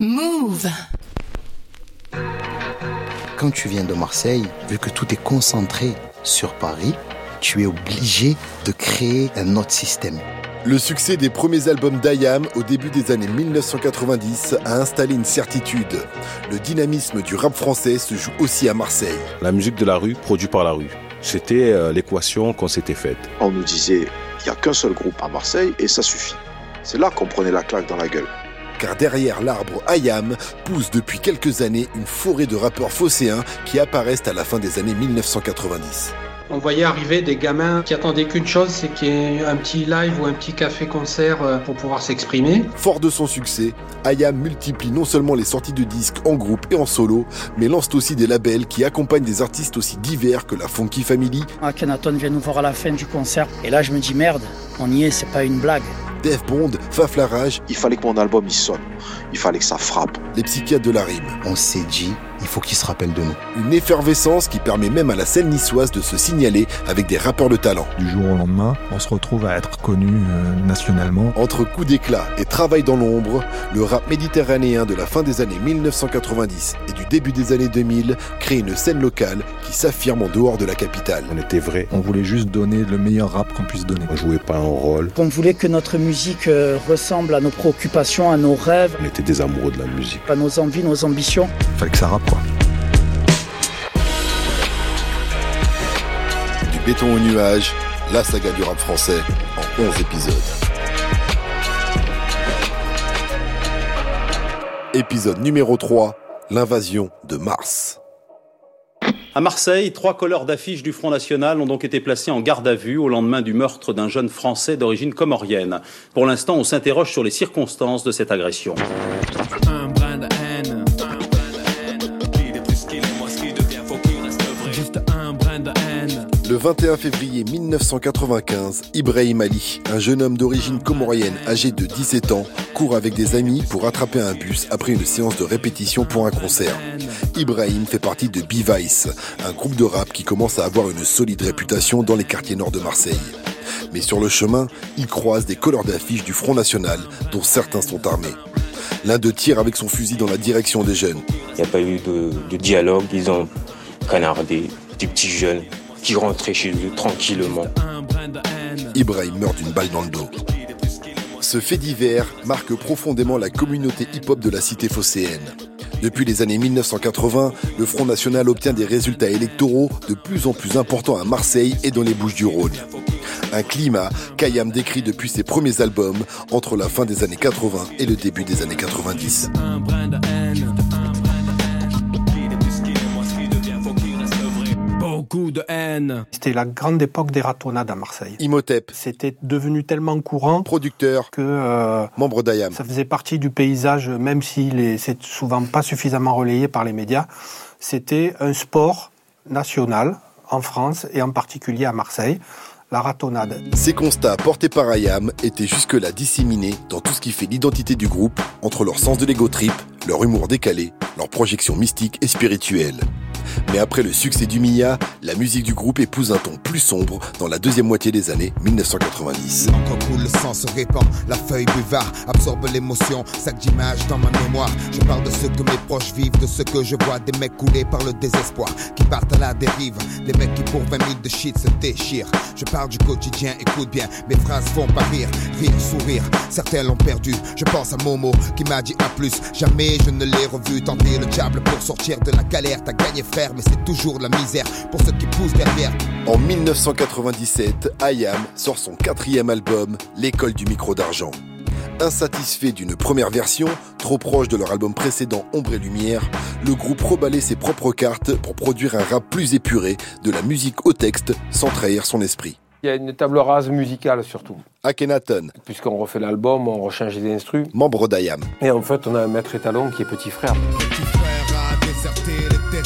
Move. Quand tu viens de Marseille, vu que tout est concentré sur Paris, tu es obligé de créer un autre système. Le succès des premiers albums d'IAM au début des années 1990 a installé une certitude. Le dynamisme du rap français se joue aussi à Marseille. La musique de la rue, produit par la rue. C'était euh, l'équation qu'on s'était faite. On nous disait, il n'y a qu'un seul groupe à Marseille et ça suffit. C'est là qu'on prenait la claque dans la gueule. Car derrière l'arbre IAM pousse depuis quelques années une forêt de rappeurs phocéens qui apparaissent à la fin des années 1990. On voyait arriver des gamins qui attendaient qu'une chose, c'est qu'il y ait un petit live ou un petit café-concert euh, pour pouvoir s'exprimer. Fort de son succès, IAM multiplie non seulement les sorties de disques en groupe et en solo, mais lance aussi des labels qui accompagnent des artistes aussi divers que la Funky Family. Akhenaton vient nous voir à la fin du concert, et là je me dis merde, on y est, c'est pas une blague. Def Bond, Faf la Rage, Il fallait que mon album il sonne. Il fallait que ça frappe. les psychiatres de la rime. On s'est dit, il faut qu'ils se rappellent de nous. Une effervescence qui permet même à la scène niçoise de se signaler avec des rappeurs de talent. Du jour au lendemain, on se retrouve à être connu euh, nationalement. Entre coups d'éclat et travail dans l'ombre, le rap méditerranéen de la fin des années 1990 et du début des années 2000 crée une scène locale qui s'affirme en dehors de la capitale. On était vrai. On voulait juste donner le meilleur rap qu'on puisse donner. On jouait pas un rôle. On voulait que notre musique euh, ressemble à nos préoccupations, à nos rêves, On était des amoureux de la musique. à nos envies, nos ambitions. Fallait que ça rappe quoi. Du béton au nuage, la saga du rap français en 11 épisodes. Épisode numéro 3, l'invasion de Mars. À Marseille, trois colleurs d'affiches du Front National ont donc été placés en garde à vue au lendemain du meurtre d'un jeune Français d'origine comorienne. Pour l'instant, on s'interroge sur les circonstances de cette agression. Le 21 février 1995, Ibrahim Ali, un jeune homme d'origine comorienne âgé de 17 ans, court avec des amis pour attraper un bus après une séance de répétition pour un concert. Ibrahim fait partie de B-Vice, un groupe de rap qui commence à avoir une solide réputation dans les quartiers nord de Marseille. Mais sur le chemin, il croise des colleurs d'affiches du Front National, dont certains sont armés. L'un d'eux tire avec son fusil dans la direction des jeunes. Il n'y a pas eu de, de dialogue. Ils ont canardé des petits jeunes qui rentraient chez eux tranquillement. Ibrahim meurt d'une balle dans le dos. Ce fait divers marque profondément la communauté hip-hop de la cité phocéenne. Depuis les années 1980, le Front National obtient des résultats électoraux de plus en plus importants à Marseille et dans les Bouches du Rhône. Un climat qu'Ayam décrit depuis ses premiers albums entre la fin des années 80 et le début des années 90. Beaucoup de haine. C'était la grande époque des ratonnades à Marseille. Imhotep, C'était devenu tellement courant producteur, que euh, membre d'Ayam. ça faisait partie du paysage, même si c'est souvent pas suffisamment relayé par les médias. C'était un sport national en France et en particulier à Marseille, la ratonnade. Ces constats portés par Ayam étaient jusque-là disséminés dans tout ce qui fait l'identité du groupe, entre leur sens de l'ego trip, leur humour décalé, leur projection mystique et spirituelle. Mais après le succès du Mia, la musique du groupe épouse un ton plus sombre dans la deuxième moitié des années 1990. Encore le sang se répand, la feuille buvard absorbe l'émotion, sac d'images dans ma mémoire. Je parle de ce que mes proches vivent, de ce que je vois, des mecs coulés par le désespoir, qui partent à la dérive, des mecs qui pour 20 000 de shit se déchirent. Je parle du quotidien, écoute bien, mes phrases font pas rire, rire, sourire. Certains l'ont perdu, je pense à Momo qui m'a dit à plus. Jamais je ne l'ai revu tenter le diable pour sortir de la galère. T'as gagné mais c'est toujours la misère pour ceux qui poussent derrière. En 1997, Ayam sort son quatrième album, L'école du micro d'argent. Insatisfait d'une première version, trop proche de leur album précédent Ombre et Lumière, le groupe reballait ses propres cartes pour produire un rap plus épuré, de la musique au texte, sans trahir son esprit. Il y a une table rase musicale surtout. Akhenaton, Puisqu'on refait l'album, on rechange les instrus. membre d'Ayam. Et en fait, on a un maître étalon qui est petit frère. Petit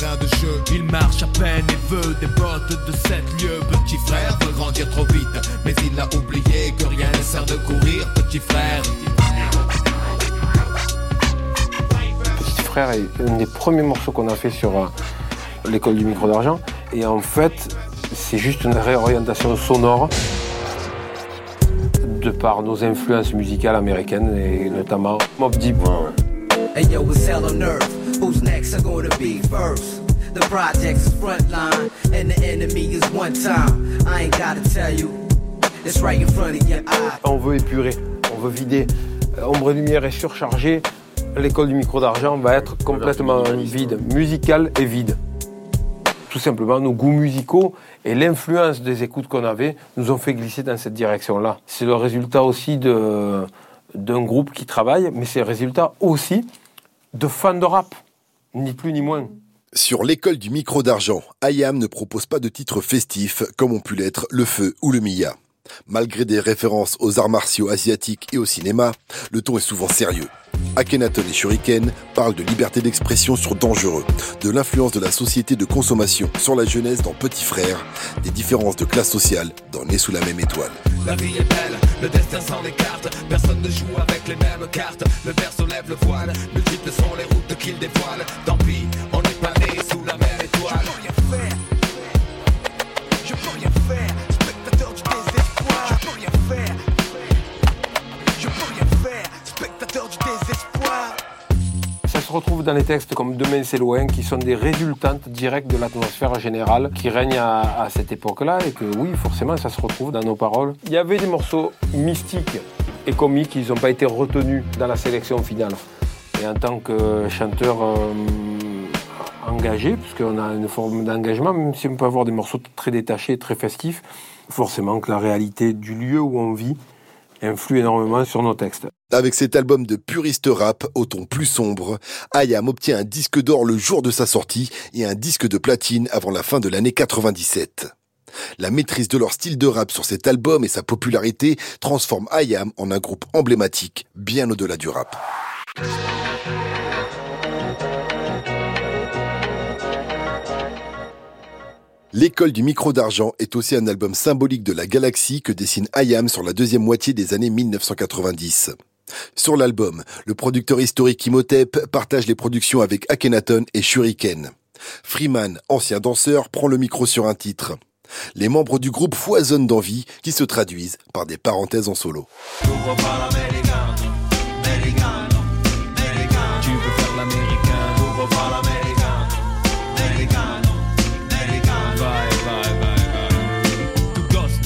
les terrains de jeu. Il marche à peine et veut des bottes de 7 lieues. Petit frère veut grandir trop vite, mais il a oublié que rien ne sert de courir. Petit frère, Petit frère est un des premiers morceaux qu'on a fait sur euh, l'école du micro d'argent. Et en fait, c'est juste une réorientation sonore de par nos influences musicales américaines et notamment Mobb Deep. And yo, it's hell on earth? Who's next? Are gonna be first? On veut épurer, on veut vider. Euh, Ombre Lumière est surchargée. L'école du micro d'argent va être complètement vide, musicale et vide. Tout simplement, nos goûts musicaux et l'influence des écoutes qu'on avait nous ont fait glisser dans cette direction-là. C'est le résultat aussi de- d'un groupe qui travaille, mais c'est le résultat aussi de fans de rap, ni plus ni moins. Sur l'école du micro d'argent, IAM ne propose pas de titres festifs comme ont pu l'être le feu ou le Mia. Malgré des références aux arts martiaux asiatiques et au cinéma, le ton est souvent sérieux. Akhenaton et Shuriken parlent de liberté d'expression sur Dangereux, de l'influence de la société de consommation sur la jeunesse dans Petit Frère, des différences de classe sociale dans Né sous la même étoile. La vie est belle, le destin s'en écarte. Personne ne joue avec les mêmes cartes. Le berceau lève le voile, sont les routes qu'il dévoile. Se retrouve dans les textes comme Demain c'est loin, qui sont des résultantes directes de l'atmosphère générale qui règne à, cette époque-là, et que oui, forcément, ça se retrouve dans nos paroles. Il y avait des morceaux mystiques et comiques, ils n'ont pas été retenus dans la sélection finale. Et en tant que chanteur euh, engagé, puisqu'on a une forme d'engagement, même si on peut avoir des morceaux très détachés, très festifs, forcément que la réalité du lieu où on vit influe énormément sur nos textes. Avec cet album de puriste rap au ton plus sombre, IAM obtient un disque d'or le jour de sa sortie et un disque de platine avant la fin de l'année 97. La maîtrise de leur style de rap sur cet album et sa popularité transforment IAM en un groupe emblématique bien au-delà du rap. L'école du micro d'argent est aussi un album symbolique de la galaxie que dessine IAM sur la deuxième moitié des années 1990. Sur l'album, le producteur historique Imhotep partage les productions avec Akhenaton et Shuriken. Freeman, ancien danseur, prend le micro sur un titre. Les membres du groupe foisonnent d'envie qui se traduisent par des parenthèses en solo.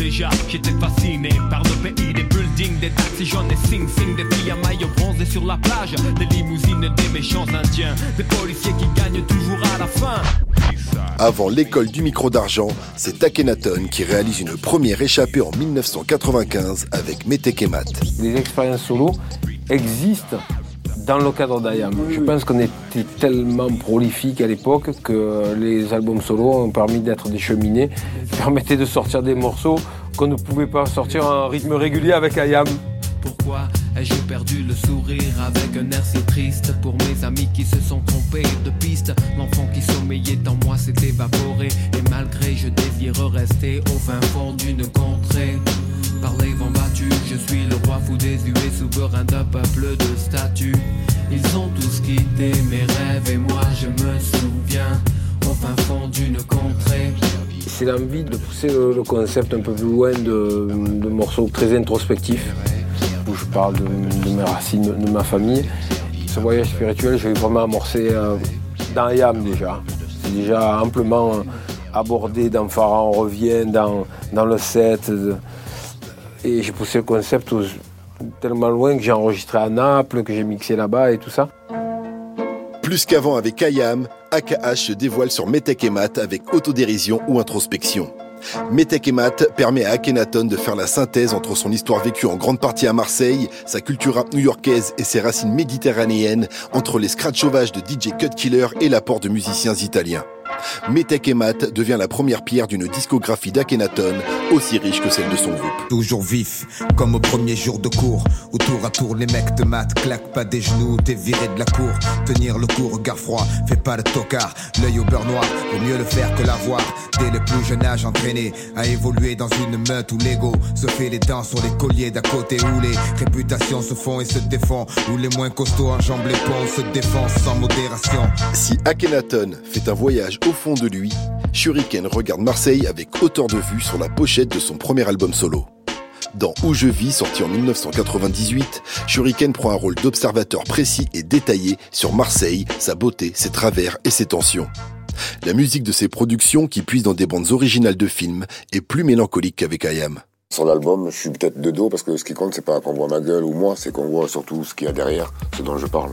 Déjà, j'étais fasciné par le pays des buildings, des taxis jaunes et sing sing, des filles à maillot bronzé sur la plage, des limousines, des méchants indiens, des policiers qui gagnent toujours à la fin. Avant l'école du micro d'argent, c'est Akhenaton qui réalise une première échappée en 1995 avec Metek et Mat. Les expériences solo existent dans le cadre d'IAM. Je pense qu'on était tellement prolifique à l'époque que les albums solo ont permis d'être des cheminées, permettaient de sortir des morceaux qu'on ne pouvait pas sortir en rythme régulier avec IAM. Pourquoi ai-je perdu le sourire avec un air si triste pour mes amis qui se sont trompés de piste? L'enfant qui sommeillait en moi s'est évaporé et malgré je désire rester au fin fond d'une contrée par les vents battus. Je suis le roi fou des huées, souverain d'un peuple de statues. Ils ont tous quitté mes rêves et moi je me souviens au fin fond d'une contrée. C'est l'envie de pousser le concept un peu plus loin de, de morceaux très introspectifs où je parle de, de mes racines, de, de ma famille. Ce voyage spirituel, je vais vraiment amorcer euh, dans Yam déjà. C'est déjà amplement euh, abordé dans Pharaon revient, dans, dans le 7 et j'ai poussé le concept tellement loin que j'ai enregistré à Naples, que j'ai mixé là-bas et tout ça. Plus qu'avant avec IAM, AKH se dévoile sur Metek et Mat avec autodérision ou introspection. Metek et Mat permet à Akhenaton de faire la synthèse entre son histoire vécue en grande partie à Marseille, sa culture new-yorkaise et ses racines méditerranéennes, entre les scratchs sauvages de DJ Cut Killer et l'apport de musiciens italiens. Metek et devient la première pierre d'une discographie d'Akhenaton aussi riche que celle de son groupe. Toujours vif, comme au premier jour de cours. Où tour à tour les mecs te matent, claque pas des genoux, t'es viré de la cour. Tenir le coup, regard froid, fais pas le tocard. L'œil au beurre noir, vaut mieux le faire que l'avoir. Dès le plus jeune âge entraîné à évoluer dans une meute où l'ego se fait les dents sur les colliers d'à côté. Où les réputations se font et se défont. Où les moins costauds enjambent les ponts, se défendent sans modération. Si Akhenaton fait un voyage au fond de lui, Shuriken regarde Marseille avec hauteur de vue sur la pochette de son premier album solo. Dans Où je vis, sorti en 1998, Shuriken prend un rôle d'observateur précis et détaillé sur Marseille, sa beauté, ses travers et ses tensions. La musique de ses productions, qui puise dans des bandes originales de films, est plus mélancolique qu'avec Ayam. Sur l'album, je suis peut-être de dos parce que ce qui compte, c'est pas qu'on voit ma gueule ou moi, c'est qu'on voit surtout ce qu'il y a derrière, ce dont je parle.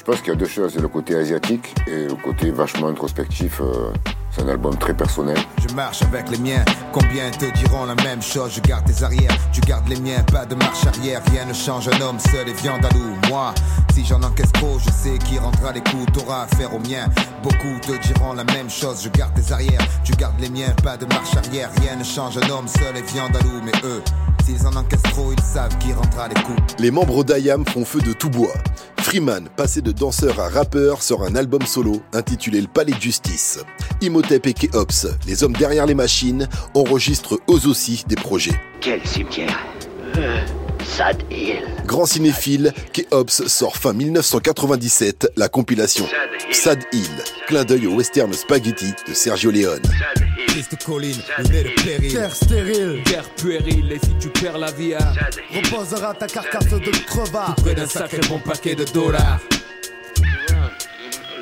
Je pense qu'il y a deux choses, c'est le côté asiatique et le côté vachement introspectif. Euh, c'est un album très personnel. Je marche avec les miens, combien te diront la même chose? Je garde tes arrières, tu gardes les miens, pas de marche arrière, rien ne change, un homme seul et viande à loup. Moi, si j'en encaisse trop, je sais qui rendra les coups, t'auras affaire aux miens. Beaucoup te diront la même chose, je garde tes arrières, tu gardes les miens, pas de marche arrière, rien ne change, un homme seul et viande à loup. Mais eux, s'ils en encaissent trop, ils savent qui rendra les coups. Les membres d'Ayam font feu de tout bois. Freeman, passé de danseur à rappeur, sort un album solo intitulé Le Palais de Justice. Imhotep et Keops, les hommes derrière les machines, enregistrent eux aussi des projets. Quel cimetière euh, Sad Hill. Grand cinéphile, Keops sort fin 1997 la compilation Sad Hill, clin d'œil au western spaghetti de Sergio Leone. Piste de colline, le nez de péril. Terre stérile, terre puérile, et si tu perds la vie, Reposera ta carcasse de crevard. près d'un sacré bon paquet de dollars.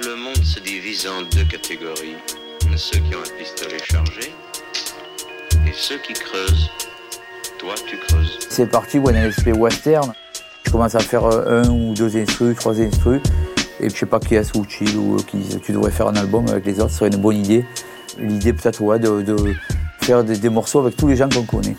Le monde se divise en deux catégories. Ceux qui ont un pistolet chargé et ceux qui creusent. C'est parti, ouais, dans l'aspect western. Je commence à faire euh, un ou deux instrus, trois instrus. Et je sais pas qui est ou chill ou euh, qui tu devrais faire un album avec les autres, ce serait une bonne idée. L'idée peut-être de, faire des, morceaux avec tous les gens qu'on connaît.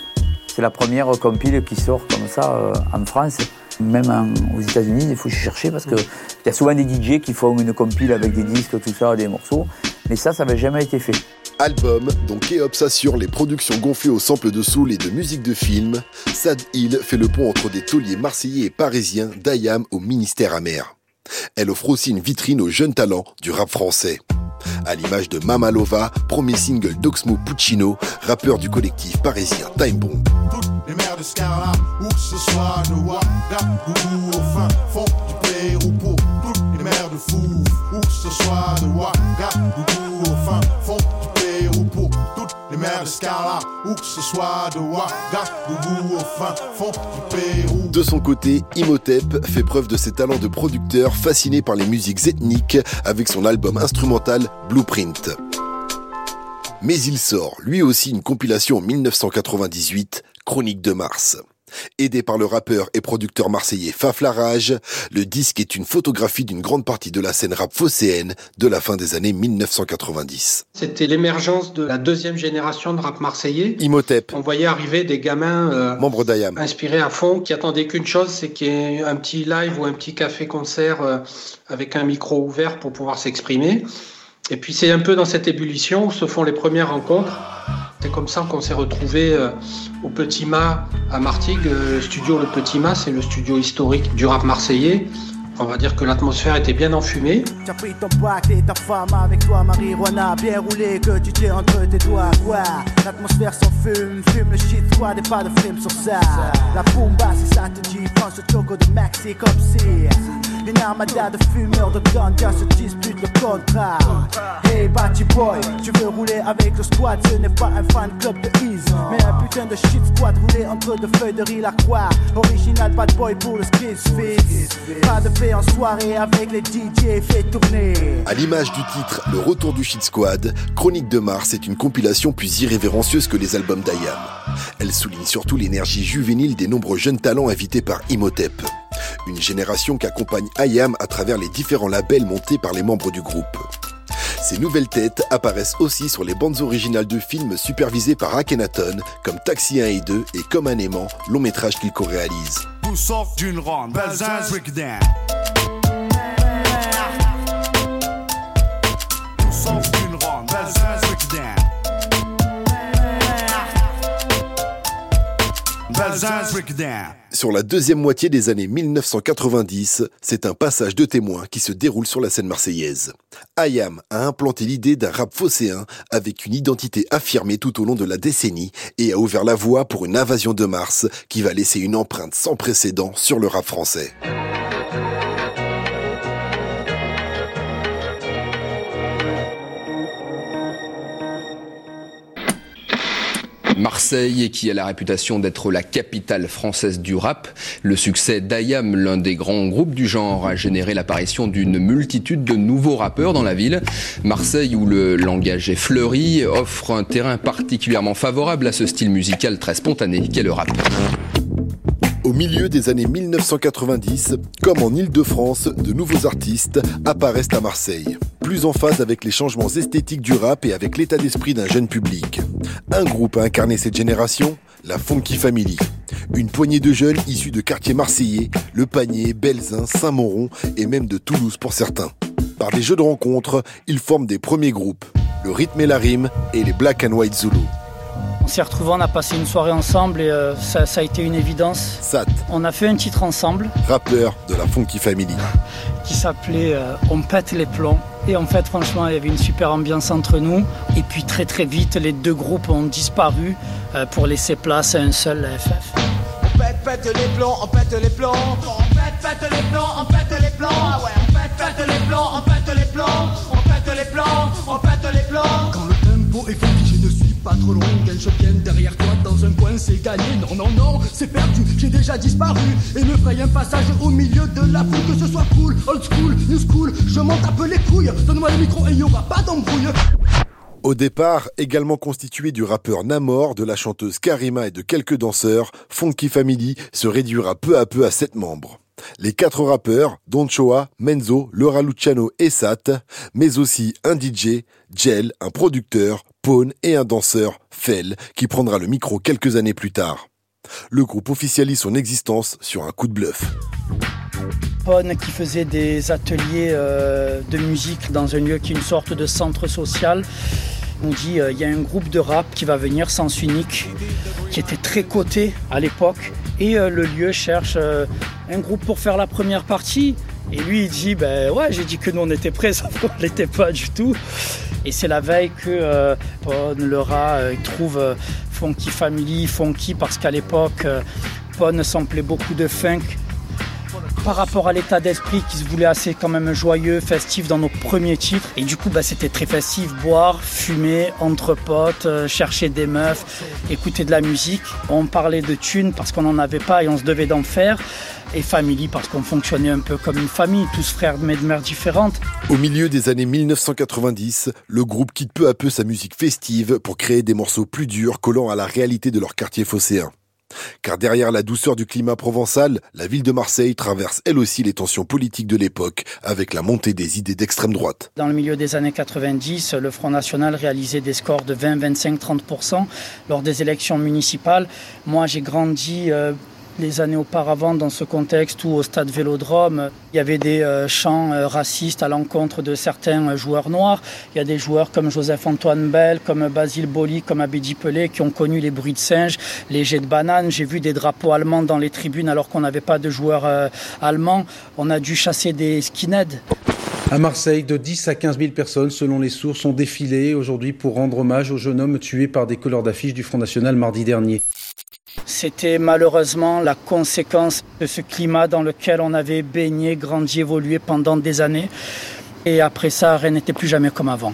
C'est la première compile qui sort comme ça euh, en France. Même aux États-Unis, il faut chercher parce qu'il y a souvent des DJ qui font une compile avec des disques, tout ça, des morceaux. Mais ça, ça n'avait jamais été fait. Album dont Keops assure les productions gonflées au sample de soul et de musique de film, Sad Hill fait le pont entre des tauliers marseillais et parisiens d'Ayam au ministère amer. Elle offre aussi une vitrine aux jeunes talents du rap français. À l'image de Mamalova, premier single d'Oxmo Puccino, rappeur du collectif parisien Time Bomb. Les mers de où que ce soit de au fin du toutes les mers de où que ce soit de au fin du De son côté, Imhotep fait preuve de ses talents de producteur fasciné par les musiques ethniques avec son album instrumental Blueprint. Mais il sort lui aussi une compilation en 1998, Chronique de Mars. Aidé par le rappeur et producteur marseillais Faflarage, le disque est une photographie d'une grande partie de la scène rap phocéenne de la fin des années 1990. C'était l'émergence de la deuxième génération de rap marseillais. Imhotep, On voyait arriver des gamins euh, membre d'Ayam. inspirés à fond, qui attendaient qu'une chose, c'est qu'il y ait un petit live ou un petit café-concert euh, avec un micro ouvert pour pouvoir s'exprimer. Et puis c'est un peu dans cette ébullition où se font les premières rencontres. C'est comme ça qu'on s'est retrouvé au Petit Mât à Martigues. Euh, studio Le Petit Mât, c'est le studio historique du rap marseillais. On va dire que l'atmosphère était bien enfumée. Une armada de fumeurs de ganja se dispute le contrat. Hey, Batty Boy, tu veux rouler avec le squad, ce n'est pas un fan club de Ease, mais un putain de shit squad roulé entre deux feuilles de riz la croix. Original bad boy pour le Skills. Pas de paix en soirée avec les DJ, fait tourner. À l'image du titre Le retour du Shit Squad, Chronique de Mars est une compilation plus irrévérencieuse que les albums d'Ayam. Elle souligne surtout l'énergie juvénile des nombreux jeunes talents invités par Imhotep. Une génération qu'accompagne Ayam à travers les différents labels montés par les membres du groupe. Ces nouvelles têtes apparaissent aussi sur les bandes originales de films supervisés par Akhenaton, comme Taxi 1 et 2 et Comme un aimant, long métrage qu'il co-réalise. Sur la deuxième moitié des années 1990, c'est un passage de témoin qui se déroule sur la scène marseillaise. Ayam a implanté l'idée d'un rap phocéen avec une identité affirmée tout au long de la décennie et a ouvert la voie pour une invasion de Mars qui va laisser une empreinte sans précédent sur le rap français. Marseille qui a la réputation d'être la capitale française du rap. Le succès d'Ayam, l'un des grands groupes du genre, a généré l'apparition d'une multitude de nouveaux rappeurs dans la ville. Marseille, où le langage est fleuri, offre un terrain particulièrement favorable à ce style musical très spontané qu'est le rap. Au milieu des années 1990, comme en Île-de-France, de nouveaux artistes apparaissent à Marseille, plus en phase avec les changements esthétiques du rap et avec l'état d'esprit d'un jeune public. Un groupe a incarné cette génération, la Funky Family. Une poignée de jeunes issus de quartiers marseillais, Le Panier, Belzin, Saint-Moron et même de Toulouse pour certains. Par des jeux de rencontres, ils forment des premiers groupes, le rythme et la rime et les Black and White Zulu. On s'est retrouvés, on a passé une soirée ensemble et euh, ça, ça a été une évidence. Sat, On a fait un titre ensemble rappeur de la Funky Family. qui s'appelait euh, On pète les plombs. Et en fait, franchement, il y avait une super ambiance entre nous. Et puis très très vite, les deux groupes ont disparu euh, pour laisser place à un seul FF. On pète, pète les plombs, on pète les plombs. On pète, pète les plombs, on pète les plombs. Ah ouais, on pète, pète les plombs, on pète les plombs. On pète les plombs, on pète les plombs. Quand le tempo est suis pas trop loin. Quand je viens derrière toi dans un coin, c'est gagné. Non, non, non, c'est perdu, j'ai déjà disparu. Et me fraye un passage au milieu de la foule. Que ce soit cool, old school, new school, je m'en tape les couilles. Donne-moi le micro et y aura pas d'embrouille. Au départ, également constitué du rappeur Namor, de la chanteuse Karima et de quelques danseurs, Funky Family se réduira peu à peu à sept membres. Les quatre rappeurs, Don Choa, Menzo, Laura Luciano et Sat, mais aussi un DJ, Gel, un producteur, Et un danseur, Fel, qui prendra le micro quelques années plus tard. Le groupe officialise son existence sur un coup de bluff. Pone qui faisait des ateliers euh, de musique dans un lieu qui est une sorte de centre social. On dit euh, il y a un groupe de rap qui va venir, Sens Unique, qui était très coté à l'époque. Et euh, le lieu cherche un groupe pour faire la première partie. Et lui il dit ben ouais j'ai dit que nous on était prêts, sauf qu'on l'était pas du tout. Et c'est la veille que euh, Pone, le rat, euh, trouve euh, Funky Family, Funky, parce qu'à l'époque, Pone samplait beaucoup de funk par rapport à l'état d'esprit qui se voulait assez quand même joyeux, festif dans nos premiers titres. Et du coup, bah, c'était très festif, boire, fumer, entre potes, euh, chercher des meufs, écouter de la musique. On parlait de thunes parce qu'on n'en avait pas et on se devait d'en faire. Et family parce qu'on fonctionnait un peu comme une famille, tous frères mais de mères différentes. Au milieu des années 1990, le groupe quitte peu à peu sa musique festive pour créer des morceaux plus durs collant à la réalité de leur quartier phocéen. Car derrière la douceur du climat provençal, la ville de Marseille traverse elle aussi les tensions politiques de l'époque avec la montée des idées d'extrême droite. Dans le milieu des années 90, le Front National réalisait des scores de 20, 25, 30% lors des élections municipales. Moi, j'ai grandi euh, les années auparavant dans ce contexte où au stade Vélodrome, il y avait des euh, chants euh, racistes à l'encontre de certains euh, joueurs noirs. Il y a des joueurs comme Joseph-Antoine Bell, comme Basile Boli, comme Abedi Pelé qui ont connu les bruits de singes, les jets de bananes. J'ai vu des drapeaux allemands dans les tribunes alors qu'on n'avait pas de joueurs allemands. On a dû chasser des skinheads. À Marseille, de 10 à 15 000 personnes, selon les sources, ont défilé aujourd'hui pour rendre hommage au jeune homme tué par des couleurs d'affiches du Front National mardi dernier. C'était malheureusement la conséquence de ce climat dans lequel on avait baigné, grandi, évolué pendant des années. Et après ça, rien n'était plus jamais comme avant.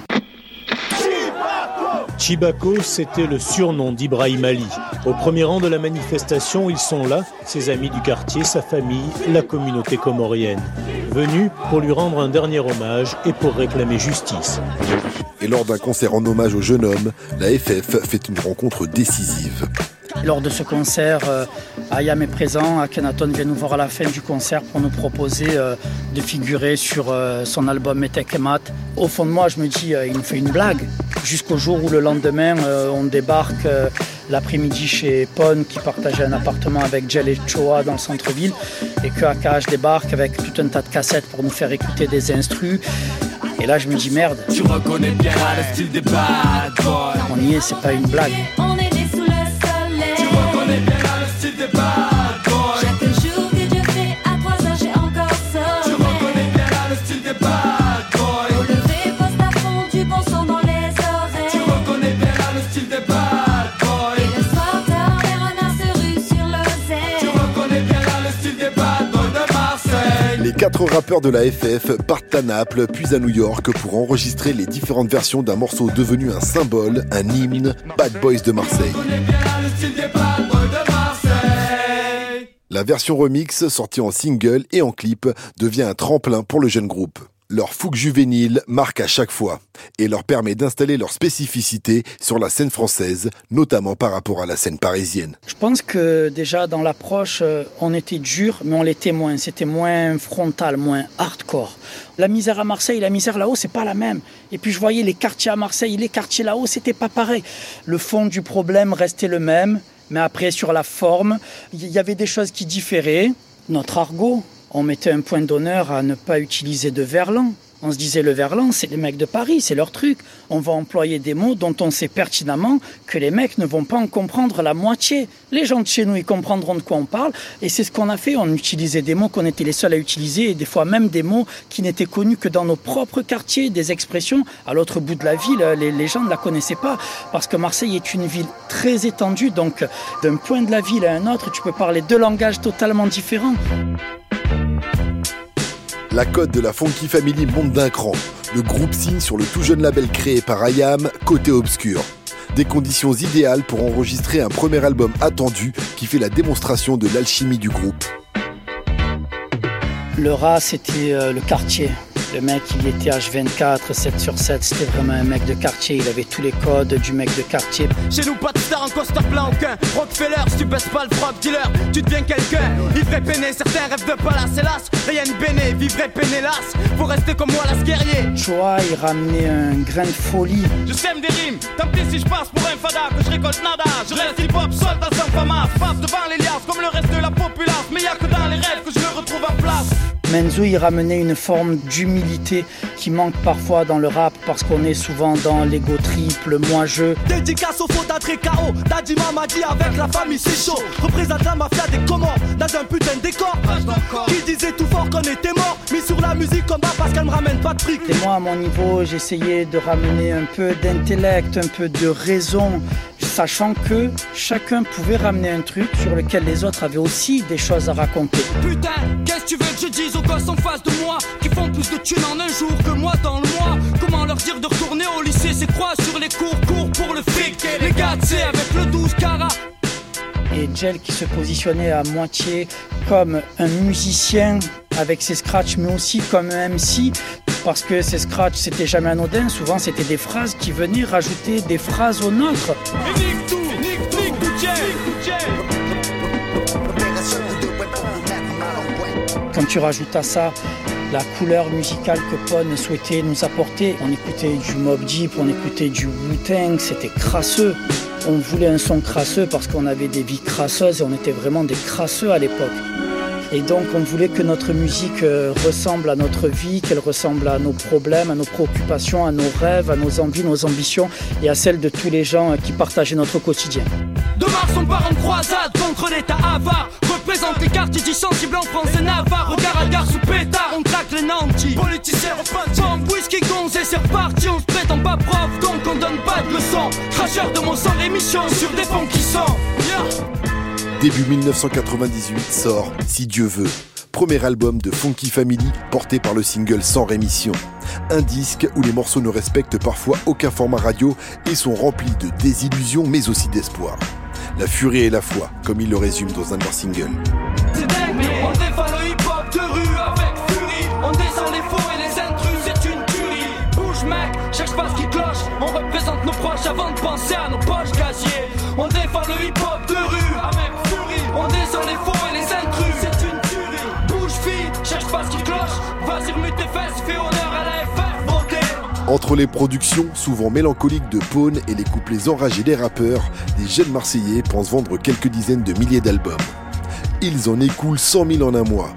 Chibako, c'était le surnom d'Ibrahim Ali. Au premier rang de la manifestation, ils sont là, ses amis du quartier, sa famille, la communauté comorienne. Venus pour lui rendre un dernier hommage et pour réclamer justice. Et lors d'un concert en hommage au jeune homme, la FF fait une rencontre décisive. Lors de ce concert, euh, Ayam est présent. Akhenaton vient nous voir à la fin du concert pour nous proposer euh, de figurer sur euh, son album Metekemat. Au fond de moi, je me dis, il nous fait une blague. Jusqu'au jour où le lendemain, on débarque l'après-midi chez Pon, qui partageait un appartement avec Jel et Choa dans le centre-ville, et que AKH débarque avec tout un tas de cassettes pour nous faire écouter des instrus. Et là, je me dis, merde, Tu reconnais bien le style des bad boys. on y est, c'est pas une blague. Quatre rappeurs de la FF partent à Naples, puis à New York pour enregistrer les différentes versions d'un morceau devenu un symbole, un hymne, Bad Boys de Marseille. La version remix, sortie en single et en clip, devient un tremplin pour le jeune groupe. Leur fougue juvénile marque à chaque fois et leur permet d'installer leur spécificité sur la scène française, notamment par rapport à la scène parisienne. Je pense que déjà dans l'approche, euh, on était dur, mais on l'était moins. C'était moins frontal, moins hardcore. La misère à Marseille, la misère là-haut, c'est pas la même. Et puis je voyais les quartiers à Marseille, les quartiers là-haut, c'était pas pareil. Le fond du problème restait le même, mais après sur la forme, il y avait des choses qui différaient. Notre argot, on mettait un point d'honneur à ne pas utiliser de verlan. On se disait le verlan, c'est les mecs de Paris, c'est leur truc. On va employer des mots dont on sait pertinemment que les mecs ne vont pas en comprendre la moitié. Les gens de chez nous, ils comprendront de quoi on parle. Et c'est ce qu'on a fait. On utilisait des mots qu'on était les seuls à utiliser et des fois même des mots qui n'étaient connus que dans nos propres quartiers, des expressions. À l'autre bout de la ville, les, les gens ne la connaissaient pas parce que Marseille est une ville très étendue. Donc, d'un point de la ville à un autre, tu peux parler deux langages totalement différents. La cote de la Funky Family monte d'un cran. Le groupe signe sur le tout jeune label créé par IAM, Côté Obscur. Des conditions idéales pour enregistrer un premier album attendu qui fait la démonstration de l'alchimie du groupe. Le rat, c'était euh, le quartier. Le mec, il était H24, 7 sur 7, c'était vraiment un mec de quartier, il avait tous les codes du mec de quartier. Chez nous, pas de star en costard plein aucun. Rockefeller, si tu baisses pas le frog dealer, tu deviens quelqu'un. Et peiné, certains rêvent de palace, hélas. Rien de béné, vivre hélas. Faut rester comme moi, las guerrier. Choa, il ramenait un grain de folie. Je sème des rimes, tant pis si je passe pour un fada, que je récolte nada. Je reste hip-hop, soldat sans fama. Passe devant les liasses, comme le reste de la populace. Mais y'a que dans les rêves que je me retrouve à place. Menzo, il ramenait une forme d'humilité qui manque parfois dans le rap parce qu'on est souvent dans l'ego triple, moi-je. Dédicace au faux très KO. Daddy m'a dit avec la famille c'est chaud. Représente la mafia des Comores dans un putain de décor. Qui disait tout fort qu'on était mort. Mis sur la musique comme parce qu'elle me ramène pas de fric. Et moi, à mon niveau, j'essayais de ramener un peu d'intellect, un peu de raison, sachant que chacun pouvait ramener un truc sur lequel les autres avaient aussi des choses à raconter. Putain, qu'est-ce que tu veux que je dise aux gosses en face de moi Qui font plus de thunes en un jour que moi dans le mois Comment leur dire de retourner au lycée C'est quoi sur les cours, cours pour le fric? Les gars, sais, avec le 12 carat et Gel qui se positionnait à moitié comme un musicien avec ses scratchs, mais aussi comme un MC, parce que ses scratchs, c'était jamais anodin. Souvent, c'était des phrases qui venaient rajouter des phrases aux nôtres. Et nique tout, nique tout, Quand tu rajoutes à ça la couleur musicale que Pone souhaitait nous apporter, on écoutait du Mob Deep, on écoutait du Wu-Tang, c'était crasseux. On voulait un son crasseux parce qu'on avait des vies crasseuses et on était vraiment des crasseux à l'époque. Et donc on voulait que notre musique euh, ressemble à notre vie, qu'elle ressemble à nos problèmes, à nos préoccupations, à nos rêves, à nos envies, nos ambitions et à celles de tous les gens euh, qui partageaient notre quotidien. De Mars, on part en croisade contre l'état avare. Représente les quartiers du sensible en France et Navarre. Regard à gare sous pétard, on traque les nantis. Politiciens repas de whisky gonze et c'est reparti. On se prétend pas prof, donc on donne pas de leçons. Cracheur de mon sang, émission sur des ponts qui sont. Yeah. Début 1998 sort Si Dieu veut, premier album de Funky Family porté par le single Sans rémission. Un disque où les morceaux ne respectent parfois aucun format radio et sont remplis de désillusions mais aussi d'espoir. La furie et la foi, comme il le résume dans un de leurs singles. Entre les productions souvent mélancoliques de Pone et les couplets enragés des rappeurs, les jeunes Marseillais pensent vendre quelques dizaines de milliers d'albums. Ils en écoulent 100 000 en un mois.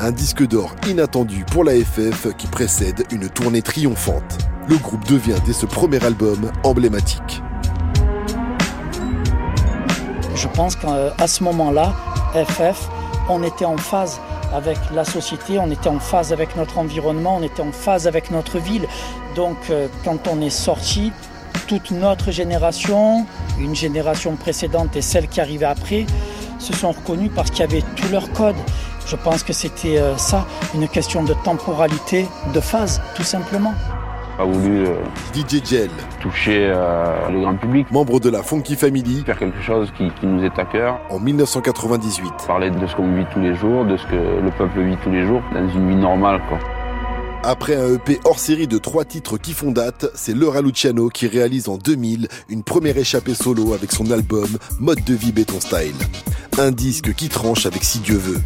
Un disque d'or inattendu pour la FF qui précède une tournée triomphante. Le groupe devient dès ce premier album emblématique. Je pense qu'à ce moment-là, FF, on était en phase avec la société, on était en phase avec notre environnement, on était en phase avec notre ville. Donc euh, quand on est sorti, toute notre génération, une génération précédente et celle qui arrivait après, se sont reconnus parce qu'il y avait tous leurs codes. Je pense que c'était euh, ça, une question de temporalité, de phase, tout simplement. Voulu euh, DJ Gel, toucher euh, le grand public, membre de la Funky Family, faire quelque chose qui, qui nous est à cœur, en 1998. parler de ce qu'on vit tous les jours, de ce que le peuple vit tous les jours, dans une vie normale quoi. Après un EP hors série de trois titres qui font date, c'est Laura Luciano qui réalise en 2000 une première échappée solo avec son album Mode de vie béton style. Un disque qui tranche avec Si Dieu veut.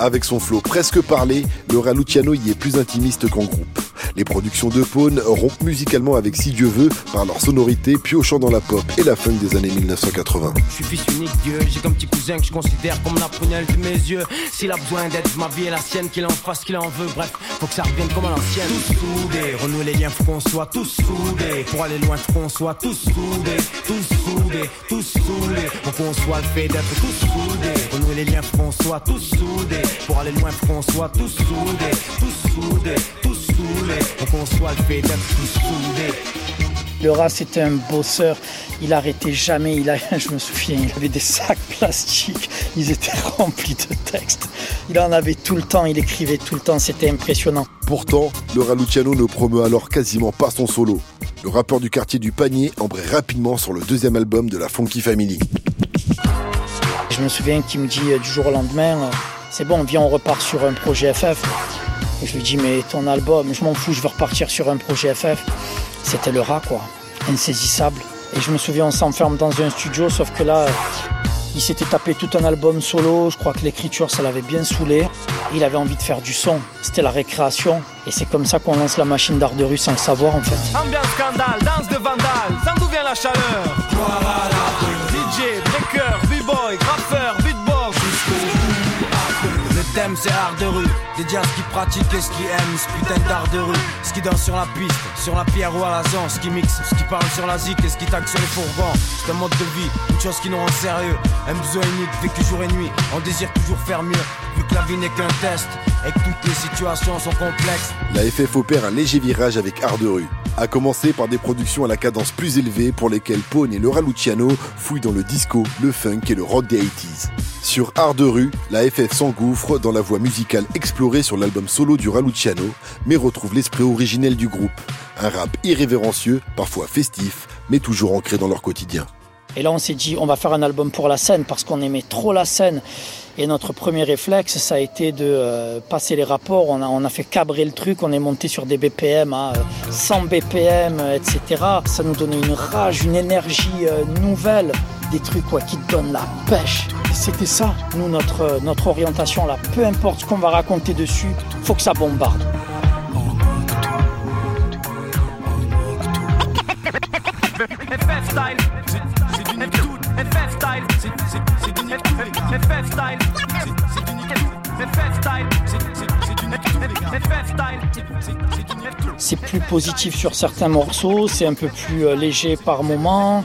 Avec son flow presque parlé, Laura Luciano y est plus intimiste qu'en groupe. Les productions de Pone rompent musicalement avec Si Dieu veut par leur sonorité piochant dans la pop et la funk des années 1980. Je suis fils unique Dieu, j'ai comme petit cousin que je considère comme la prunelle de mes yeux. S'il a besoin d'aide, ma vie est la sienne, qu'il en fasse, qu'il en veut, bref, faut que ça revienne comme à l'ancienne. Tous soudés, renouer les liens, faut qu'on soit tous soudés. Pour aller loin, faut qu'on soit tous soudés, tous soudés, tous soudés. Faut qu'on soit le fait d'être tous soudés. Renouer les liens, soit tous soudés. Pour aller loin, soit tous soudés, tous soudés, tous soudés. Faut qu'on soit le fait d'être tous soudés. Le rat, c'était un bosseur. Il arrêtait jamais. Il a, je me souviens, il avait des sacs plastiques. Ils étaient remplis de textes. Il en avait tout le temps. Il écrivait tout le temps. C'était impressionnant. Pourtant, Laura Luciano ne promeut alors quasiment pas son solo. Le rappeur du quartier du panier embraye rapidement sur le deuxième album de la Funky Family. Je me souviens qu'il me dit euh, du jour au lendemain, euh, c'est bon, viens, on repart sur un projet FF. Et je lui dis, mais ton album, je m'en fous, je veux repartir sur un projet FF. C'était le rat, quoi. Insaisissable. Et je me souviens, on s'enferme dans un studio, sauf que là, euh, il s'était tapé tout un album solo. Je crois que l'écriture, ça l'avait bien saoulé. Il avait envie de faire du son. C'était la récréation. Et c'est comme ça qu'on lance la machine d'art de rue sans le savoir, en fait. Ambiance scandale, danse de vandale, sans d'où vient la chaleur DJ, breaker, b-boy, C'est art de rue, dédié à ce qui pratique et ce qui aime, ce putain d'art de rue. Ce qui danse sur la piste, sur la pierre ou à la zone, ce qui mixe, ce qui parle sur la zik et ce qui tague sur les fourgons. C'est un mode de vie, une chose qui nous rend sérieux. Un besoin unique, vécu jour et nuit, on désire toujours faire mieux. Que la vie n'est qu'un test et que toutes les situations sont complexes. La FF opère un léger virage avec Art de rue. À commencer par des productions à la cadence plus élevée pour lesquelles Pone et Laura Luciano fouillent dans le disco, le funk et le rock des 80s. Sur Art de rue, la FF s'engouffre dans la voie musicale explorée sur l'album solo du Raluciano, mais retrouve l'esprit originel du groupe. Un rap irrévérencieux, parfois festif, mais toujours ancré dans leur quotidien. Et là, on s'est dit, on va faire un album pour la scène parce qu'on aimait trop la scène. Et notre premier réflexe, ça a été de euh, passer les rapports. On a, on a fait cabrer le truc. On est monté sur des BPM à euh, 100 BPM, etc. Ça nous donnait une rage, une énergie euh, nouvelle. Des trucs quoi, qui te donnent la pêche. C'était ça, nous, notre, euh, notre orientation là. Peu importe ce qu'on va raconter dessus, faut que ça bombarde. C'est plus positif sur certains morceaux, c'est un peu plus euh, léger par moment.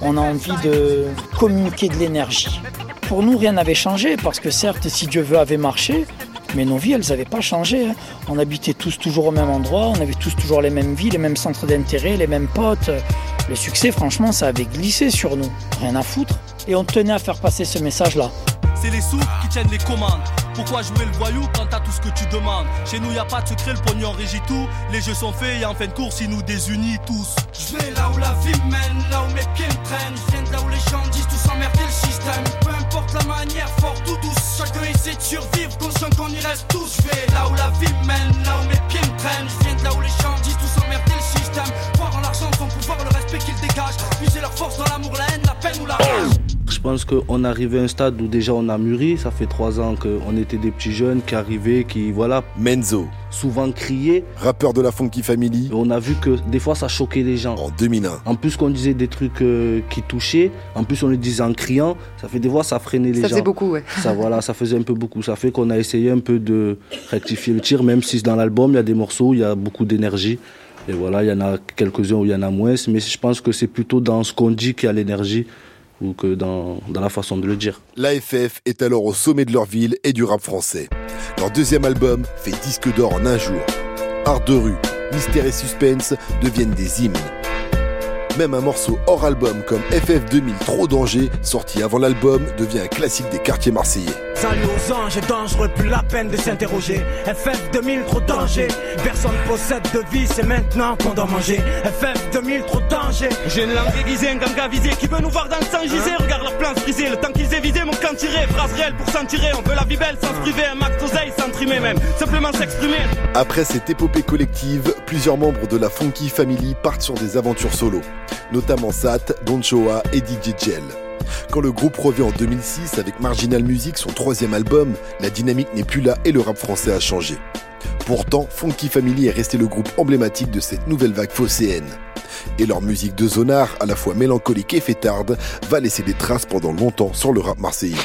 On a envie de communiquer de l'énergie. Pour nous, rien n'avait changé parce que certes, si Dieu veut, avait marché, mais nos vies, elles n'avaient pas changé. hein. On habitait tous toujours au même endroit, on avait tous toujours les mêmes vies, les mêmes centres d'intérêt, les mêmes potes. Le succès, franchement, ça avait glissé sur nous. Rien à foutre. Et on tenait à faire passer ce message-là. C'est les sous qui tiennent les commandes. Pourquoi jouer le voyou quand t'as tout ce que tu demandes? Chez nous y a pas de secret, le pognon régit tout. Les jeux sont faits et en fin de course, ils nous désunissent tous. Je vais là où la vie mène, là où mes pieds me traînent. Je viens de là où les gens disent tous emmerder le système? Peu importe la manière, fort ou douce. Chacun essaie de survivre, conscient qu'on y reste tous. Je vais là où la vie mène, là où mes pieds me traînent. Je viens de là où les gens disent tous emmerder le système. Croire en l'argent, son pouvoir, le respect qu'ils dégagent. Puiser leur force dans l'amour, la haine, la peine ou la rage. Je pense qu'on arrivait à un stade où déjà on a mûri. Ça fait trois ans qu'on était des petits jeunes qui arrivaient, qui, voilà. Menzo. Souvent criaient. Rappeur de la Funky Family. On a vu que des fois ça choquait les gens. En 2001. En plus qu'on disait des trucs euh, qui touchaient, en plus on le disait en criant, ça fait des fois ça freinait les Ça gens. faisait beaucoup, ouais. Ça, voilà, ça faisait un peu beaucoup. Ça fait qu'on a essayé un peu de rectifier le tir, même si dans l'album il y a des morceaux, il y a beaucoup d'énergie. Et voilà, il y en a quelques-uns où il y en a moins, mais je pense que c'est plutôt dans ce qu'on dit qu'il y a l'énergie ou que dans, la façon de le dire. L'AFF est alors au sommet de leur ville et du rap français. Leur deuxième album fait disque d'or en un jour. Art de rue, mystère et suspense deviennent des hymnes. Même un morceau hors album comme FF 2000 Trop Danger, sorti avant l'album, devient un classique des quartiers marseillais. Salut aux anges, dangereux, plus la peine de s'interroger. FF 2000, trop danger. Personne possède de vie, c'est maintenant qu'on doit manger. FF 2000, trop danger. J'ai une langue aiguisée, un ganga visé qui veut nous voir dans le sang gisé. Regarde leur plan briser, le temps qu'ils aient visé mon camp tiré. Phrase réelle pour s'en tirer, on veut la vie belle sans se priver. Un max d'oseille sans trimer même, simplement s'exprimer. Après cette épopée collective, plusieurs membres de la Funky Family partent sur des aventures solo, notamment Sat, Don Choa et DJ Gel. Quand le groupe revient en 2006 avec Marginal Music, son troisième album, la dynamique n'est plus là et le rap français a changé. Pourtant, Funky Family est resté le groupe emblématique de cette nouvelle vague phocéenne. Et leur musique de zonard, à la fois mélancolique et fêtarde, va laisser des traces pendant longtemps sur le rap marseillais.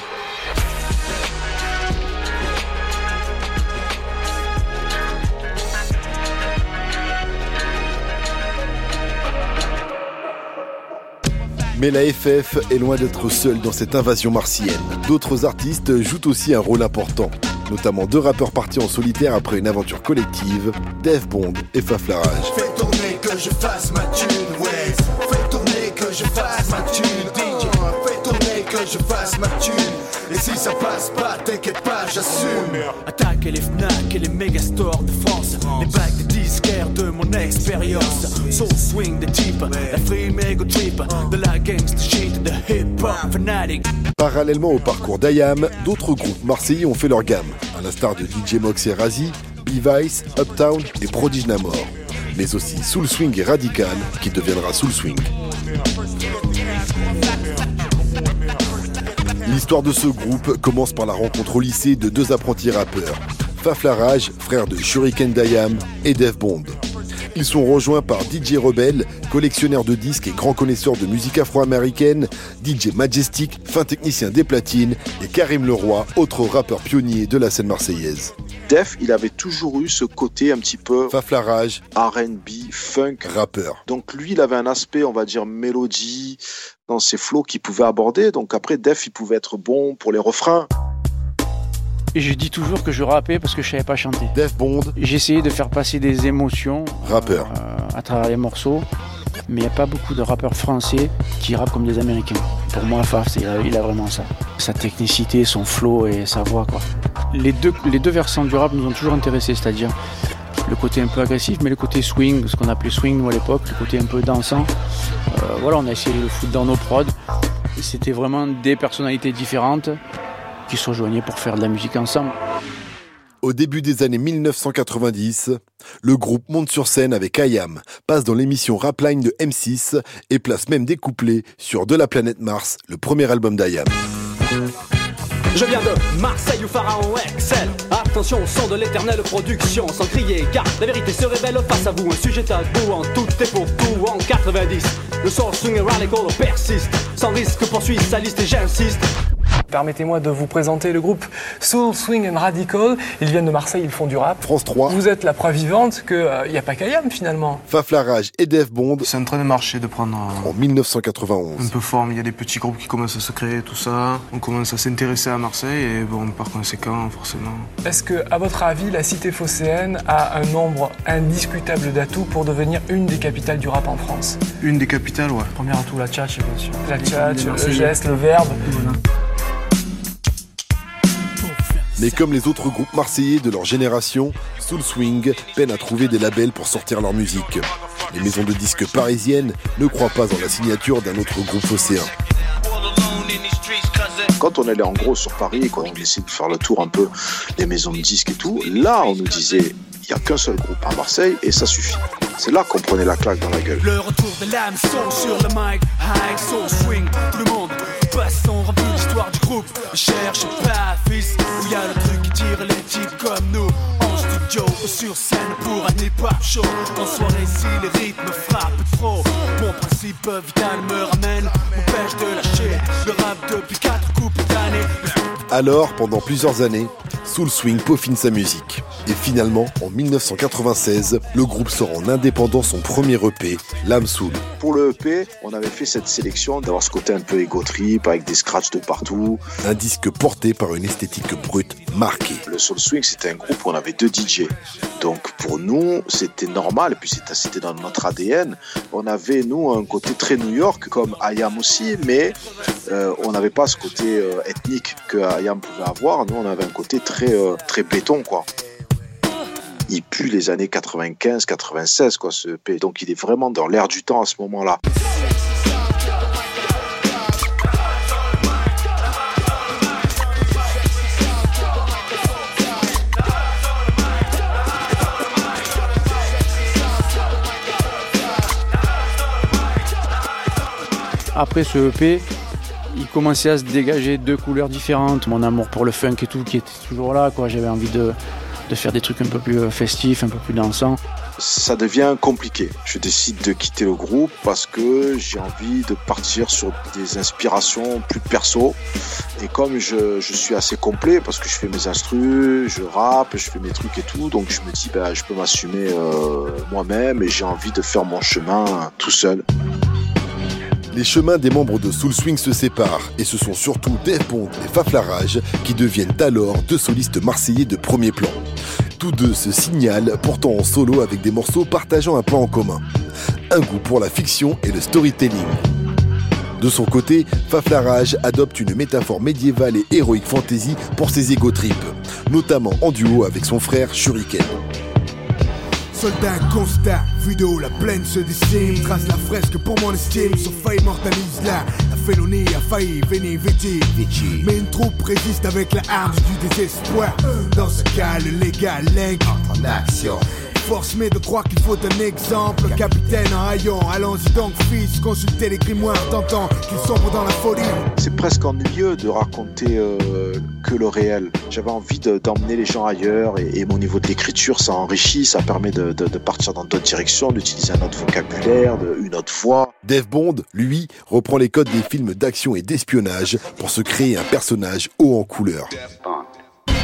Mais la FF est loin d'être seule dans cette invasion martienne. D'autres artistes jouent aussi un rôle important, notamment deux rappeurs partis en solitaire après une aventure collective, Def Bond et Faflarage. Fais tourner que je fasse ma thune, ouais. Fais tourner que je fasse ma thune, DJ. Fais tourner que je fasse ma thune. Et si ça passe pas, t'inquiète pas, j'assume. Attaquer les FNAC et les megastores de France. Les bacs des disquaires de mon expérience. Soul swing des types, la free mega trip. De Parallèlement au parcours d'Ayam, d'autres groupes marseillais ont fait leur gamme, à l'instar de DJ Mox et Razi, B-Vice, Uptown et Prodige Namor. Mais aussi Soul Swing et Radical, qui deviendra Soul Swing. L'histoire de ce groupe commence par la rencontre au lycée de deux apprentis rappeurs, Faflarage, frère de Shuriken Dayam, et Def Bond. Ils sont rejoints par DJ Rebel, collectionneur de disques et grand connaisseur de musique afro-américaine, DJ Majestic, fin technicien des platines, et Karim Leroy, autre rappeur pionnier de la scène marseillaise. Def, il avait toujours eu ce côté un petit peu Faflarage, R&B, funk, rappeur. Donc lui, il avait un aspect, on va dire, mélodie dans ses flots qu'il pouvait aborder. Donc après, Def, il pouvait être bon pour les refrains. Et je dis toujours que je rappais parce que je savais pas chanter. Def Bond, J'essayais de faire passer des émotions rappeur. euh, à travers les morceaux, mais il n'y a pas beaucoup de rappeurs français qui rappent comme des Américains. Pour moi, Faf, c'est- il a, il a vraiment ça. Sa technicité, son flow et sa voix. Quoi. Les, deux, les deux versants du rap nous ont toujours intéressés, c'est-à-dire le côté un peu agressif, mais le côté swing, ce qu'on appelait swing nous à l'époque, le côté un peu dansant. Euh, voilà, on a essayé de le foutre dans nos prods. C'était vraiment des personnalités différentes qui se rejoignaient pour faire de la musique ensemble. Au début des années 1990, le groupe monte sur scène avec Ayam, passe dans l'émission Rapline de M6 et place même des couplets sur De la planète Mars, le premier album d'Ayam. Je viens de Marseille ou Pharaon Excel. Attention au son de l'éternelle production, sans crier, car la vérité se révèle face à vous. Un sujet tabou en tout et pour tout en 90. Le et radical persiste, sans risque poursuit sa liste et j'insiste. Permettez-moi de vous présenter le groupe Soul Swing and Radical. Ils viennent de Marseille, ils font du rap. France 3. Vous êtes la preuve vivante qu'il n'y a pas qu'Ayam finalement. Faflarage et Def Bond C'est en train de marcher, de prendre un, en 1991. un peu forme. Il y a des petits groupes qui commencent à se créer, tout ça. On commence à s'intéresser à Marseille et bon, par conséquent, forcément. Est-ce que, à votre avis, la cité phocéenne a un nombre indiscutable d'atouts pour devenir une des capitales du rap en France? Une des capitales, ouais. Premier atout, la tchatch, bien sûr. La Les tchatch, le geste, le verbe. Mais comme les autres groupes marseillais de leur génération, Soul Swing peine à trouver des labels pour sortir leur musique. Les maisons de disques parisiennes ne croient pas en la signature d'un autre groupe phocéen. Quand on allait en gros sur Paris, quand on essayait de faire le tour un peu des maisons de disques et tout, là, on nous disait, il n'y a qu'un seul groupe à Marseille et ça suffit. C'est là qu'on prenait la claque dans la gueule. Le retour de l'âme son sur le mic, high soul swing, tout le monde passe son rempli l'histoire du groupe. Ne cherche pas, fils, où y a le truc qui tire les types comme nous. En studio ou sur scène pour un hip-hop show. En soirée, si les rythmes frappent trop, mon principe vital me ramène, m'empêche de lâcher le rap depuis quatre coupes d'années. Alors, pendant plusieurs années, Soul Swing peaufine sa musique. Et finalement, en 1996, le groupe sort en indépendant son premier EP, L'âme Soul. Pour le EP, on avait fait cette sélection d'avoir ce côté un peu ego trip avec des scratchs de partout. Un disque porté par une esthétique brute marquée. Le Soul Swing, c'était un groupe où on avait deux DJ. Donc pour nous, c'était normal, et puis c'était dans notre ADN. On avait, nous, un côté très New York, comme Ayam aussi, mais euh, on n'avait pas ce côté euh, ethnique que Pouvait avoir. Nous, on avait un côté très, euh, très béton, quoi. Il pue les années 95, 96, quoi, ce EP. Donc il est vraiment dans l'air du temps à ce moment-là. Après ce EP, il commençait à se dégager deux couleurs différentes. Mon amour pour le funk et tout qui était toujours là. Quoi. J'avais envie de, faire des trucs un peu plus euh, festifs, un peu plus dansants. Ça devient compliqué. Je décide de quitter le groupe parce que j'ai envie de partir sur des inspirations plus perso. Et comme je, suis assez complet parce que je fais mes instrus, je rappe, je fais mes trucs et tout, donc je me dis ben, je peux m'assumer euh, moi-même et j'ai envie de faire mon chemin tout seul. Les chemins des membres de Soul Swing se séparent et ce sont surtout Dave et Faflarage qui deviennent alors deux solistes marseillais de premier plan. Tous deux se signalent pourtant en solo avec des morceaux partageant un point en commun. Un goût pour la fiction et le storytelling. De son côté, Faflarage adopte une métaphore médiévale et héroïque fantasy pour ses ego trips, notamment en duo avec son frère Shuriken. Soldat constat, vidéo, la plaine se dessine. Trace la fresque pour mon estime, son faille mortalise là La félonie a failli venir vite Mais une troupe résiste avec la arme du désespoir. Dans ce cas, le légal en action Force mais de croire qu'il faut un exemple Capitaine en haillon, allons-y donc fils Consultez les grimoires, tentant qu'ils sombrent dans la folie C'est presque ennuyeux de raconter euh, que le réel. J'avais envie de- d'emmener les gens ailleurs et, et mon niveau de l'écriture, ça enrichit, ça permet de, de- de partir dans d'autres directions, d'utiliser un autre vocabulaire, de- une autre voix. Dave Bond, lui, reprend les codes des films d'action et d'espionnage pour se créer un personnage haut en couleur.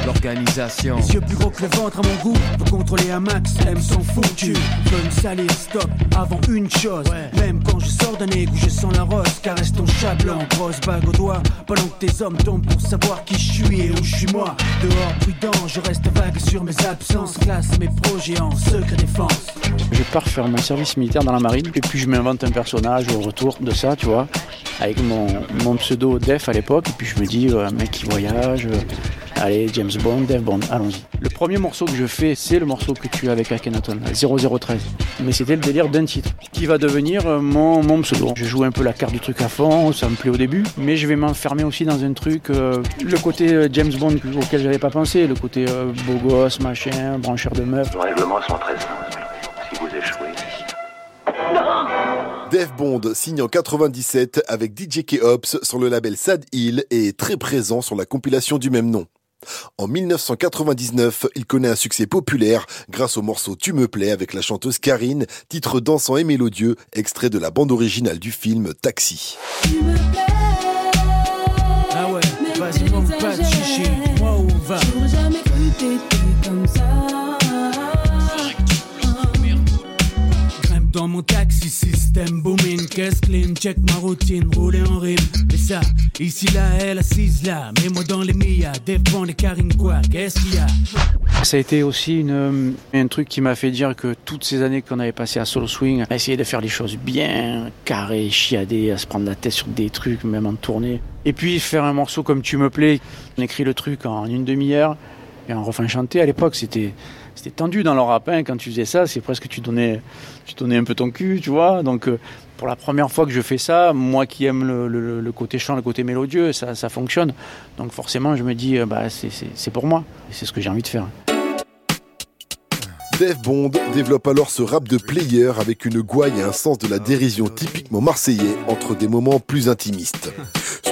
L'organisation. Les yeux plus gros que le ventre à mon goût. Faut contrôler un max, M sont foutus. Veux me salir, stop, avant une chose. Même quand je sors d'un égout, je sens la rose. Caresse ton chat blanc, grosse bague au doigt. Pendant que tes hommes tombent pour savoir qui je suis et où je suis moi. Dehors, prudent, je reste vague sur mes absences. Classe mes projets en secret défense. Je pars faire mon service militaire dans la marine et puis je m'invente un personnage au retour de ça, tu vois, avec mon, mon pseudo Def à l'époque. Et puis je me dis, euh, mec qui voyage, euh, allez, James Bond, Def Bond, allons-y. Le premier morceau que je fais, c'est le morceau que tu as avec Akhenaton, 0013. Mais c'était le délire d'un titre qui va devenir euh, mon, mon pseudo. Je joue un peu la carte du truc à fond, ça me plaît au début, mais je vais m'enfermer aussi dans un truc, euh, le côté euh, James Bond auquel j'avais pas pensé, le côté euh, beau gosse, machin, brancheur de meuf. Le règlement sont très simples. Si vous échouez, Dave Bond signe en 97 avec DJ K-Ops sur le label Sad Hill et est très présent sur la compilation du même nom. En 1999, il connaît un succès populaire grâce au morceau Tu me plais avec la chanteuse Karine, titre dansant et mélodieux, extrait de la bande originale du film Taxi. Ah ouais, vas-y, mon pas de chichi, moi où va J'aurais jamais cru t'étais comme ça. Dans mon taxi, système booming, caisse clean, check ma routine, rouler en rime. Mais ça, ici là, elle assise là, mets-moi dans les millas, dépend des carines quoi, qu'est-ce qu'il y a? Ça a été aussi une, un truc qui m'a fait dire que toutes ces années qu'on avait passées à Soul Swing, à essayer de faire les choses bien carrées, chiadées, à se prendre la tête sur des trucs, même en tournée. Et puis faire un morceau comme Tu me plais, on écrit le truc en une demi-heure, et un refrain chanté. À l'époque, c'était c'était tendu dans le rap, hein. quand tu faisais ça, c'est presque tu donnais, tu donnais un peu ton cul, tu vois. Donc euh, pour la première fois que je fais ça, moi qui aime le, côté chant, le côté mélodieux, ça, fonctionne. Donc forcément, je me dis, euh, bah, c'est- pour moi, c'est ce que j'ai envie de faire. Dave Bond développe alors ce rap de player avec une gouaille et un sens de la dérision typiquement marseillais entre des moments plus intimistes.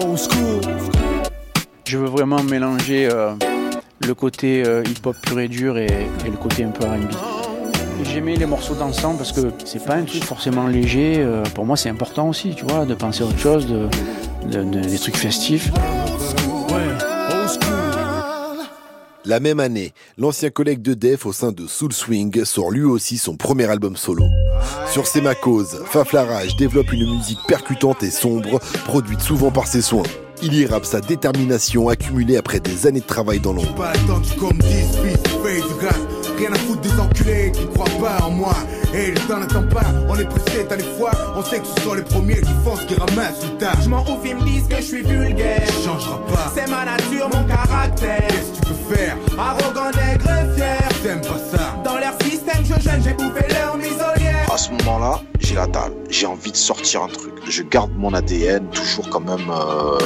Old school. Je veux vraiment mélanger euh, le côté euh, hip-hop pur et dur et, et le côté un peu R&B. J'aimais les morceaux dansants parce que c'est pas un truc forcément léger. euh, pour moi, c'est important aussi, tu vois, de penser à autre chose, de, de- de- des trucs festifs. La même année, l'ancien collègue de Def au sein de Soul Swing sort lui aussi son premier album solo. Sur C'est ma cause, Faflarage développe une musique percutante et sombre, produite souvent par ses soins. Il y rappe sa détermination accumulée après des années de travail dans l'ombre. Pas attendu comme 10 fils, fais du grâce. Rien à foutre des enculés qui croient pas en moi. Et le temps n'attend pas, on est pressé, t'as des fois. On sait que ce sont les premiers qui font ce qui ramassent le tard. Je m'en ouf, ils me disent que je suis vulgaire. Changera pas. C'est ma nature, mon caractère. Qu'est-ce que tu peux faire? Arrogant, nègre fier. T'aimes pas ça Dans leur système, je gêne, j'ai bouffé ce moment-là, j'ai la dalle. J'ai envie de sortir un truc. Je garde mon ADN, toujours quand même euh,